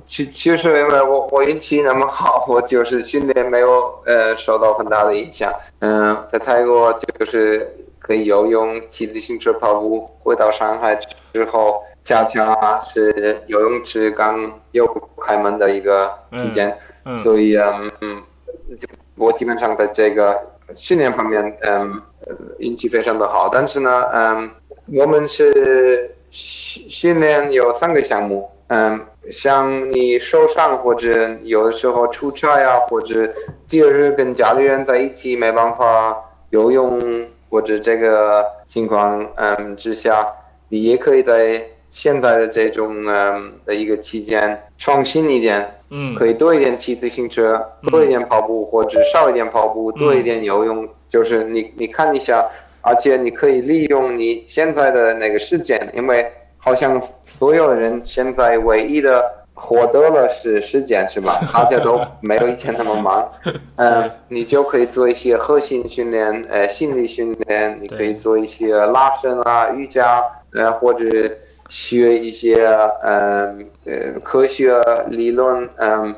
其其实因为我我运气那么好，我就是训练没有呃受到很大的影响。嗯、在泰国就是可以游泳、骑自行车、跑步。回到上海之后，恰恰是游泳池刚又开门的一个期间，嗯。所以嗯嗯，我基本上在这个训练方面，嗯呃运气非常的好。但是呢，嗯，我们是训训练有三个项目，嗯，像你受伤或者有的时候出差呀，或者节日跟家里人在一起没办法游泳，或者这个情况嗯之下，你也可以在现在的这种嗯的一个期间创新一点，嗯。可以多一点骑自行车，多一点跑步，或者少一点跑步，多一点游泳。就是你你看一下，而且你可以利用你现在的那个时间，因为好像所有人现在唯一的获得了是时间，是吧？(laughs) 大家都没有以前那么忙，(laughs) 嗯，你就可以做一些核心训练，呃，心理训练，你可以做一些拉伸啊、瑜伽，呃，或者学一些嗯呃科学理论，嗯，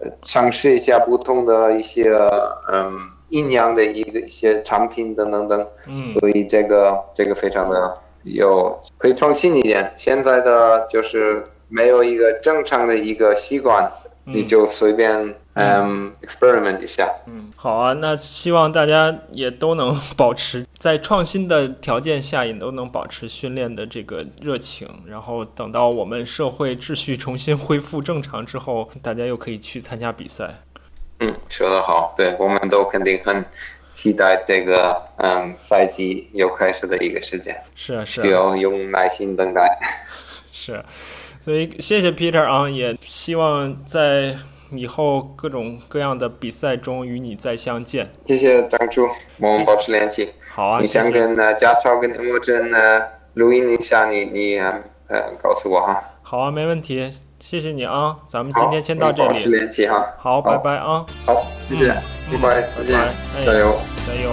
呃尝试一下不同的一些嗯营养的一个一些产品等等等，嗯所以这个这个非常的有可以创新一点。现在的就是没有一个正常的一个习惯，你就随便嗯 experiment 一下。嗯，好啊，那希望大家也都能 (laughs) 保持在创新的条件下，也都能保持训练的这个热情。然后等到我们社会秩序重新恢复正常之后，大家又可以去参加比赛。嗯，说得好，对，我们都肯定很期待这个嗯赛季又开始的一个时间，是啊是啊需要用耐心等待。(laughs) 是，所以谢谢 Peter 啊，也希望在以后各种各样的比赛中与你再相见。谢谢张叔，我们保持联系。好啊，你谢谢。想跟呢家超跟莫真呢录音一下，你你呃呃告诉我哈。好啊，没问题，谢谢你啊，咱们，今天先到这我们保持。联系哈。好，拜拜啊，好，谢谢，嗯拜拜，嗯再见拜拜哎，加油。加油。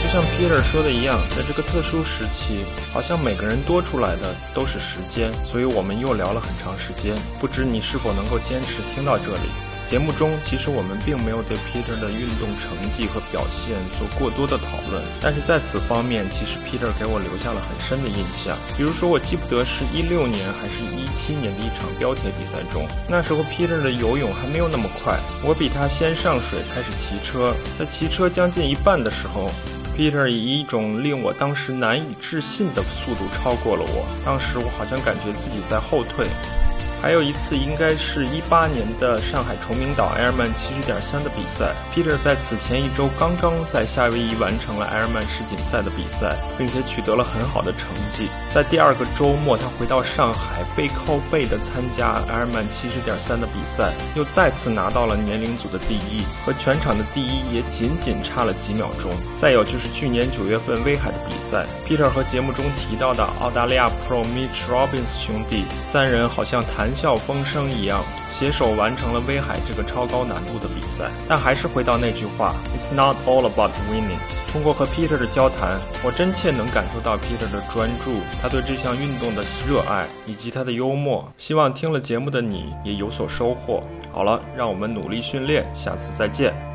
就像 Peter 说的一样，在这个特殊时期，好像每个人多出来的都是时间，所以我们又聊了很长时间。不知你是否能够坚持听到这里？节目中，其实我们并没有对 Peter 的运动成绩和表现做过多的讨论，但是在此方面，其实 Peter 给我留下了很深的印象。比如说，我记不得是一六年还是一七年的一场标铁比赛中，那时候 Peter 的游泳还没有那么快，我比他先上水开始骑车，在骑车将近一半的时候。Peter 以一种令我当时难以置信的速度超过了我，当时我好像感觉自己在后退。还有一次，应该是一八年的上海崇明岛 Ironman 七十点三的比赛，Peter 在此前一周刚刚在夏威夷完成了 Ironman 世锦赛的比赛，并且取得了很好的成绩。在第二个周末，他回到上海，背靠背的参加 Ironman 七十点三的比赛，又再次拿到了年龄组的第一，和全场的第一也仅仅差了几秒钟。再有就是去年九月份威海的比赛，Peter 和节目中提到的澳大利亚 Pro Mitch Robbins 兄弟三人好像谈谈笑风生一样，携手完成了威海这个超高难度的比赛。但还是回到那句话，It's not all about winning。通过和 Peter 的交谈，我真切能感受到 Peter 的专注，他对这项运动的热爱以及他的幽默。希望听了节目的你也有所收获。好了，让我们努力训练，下次再见。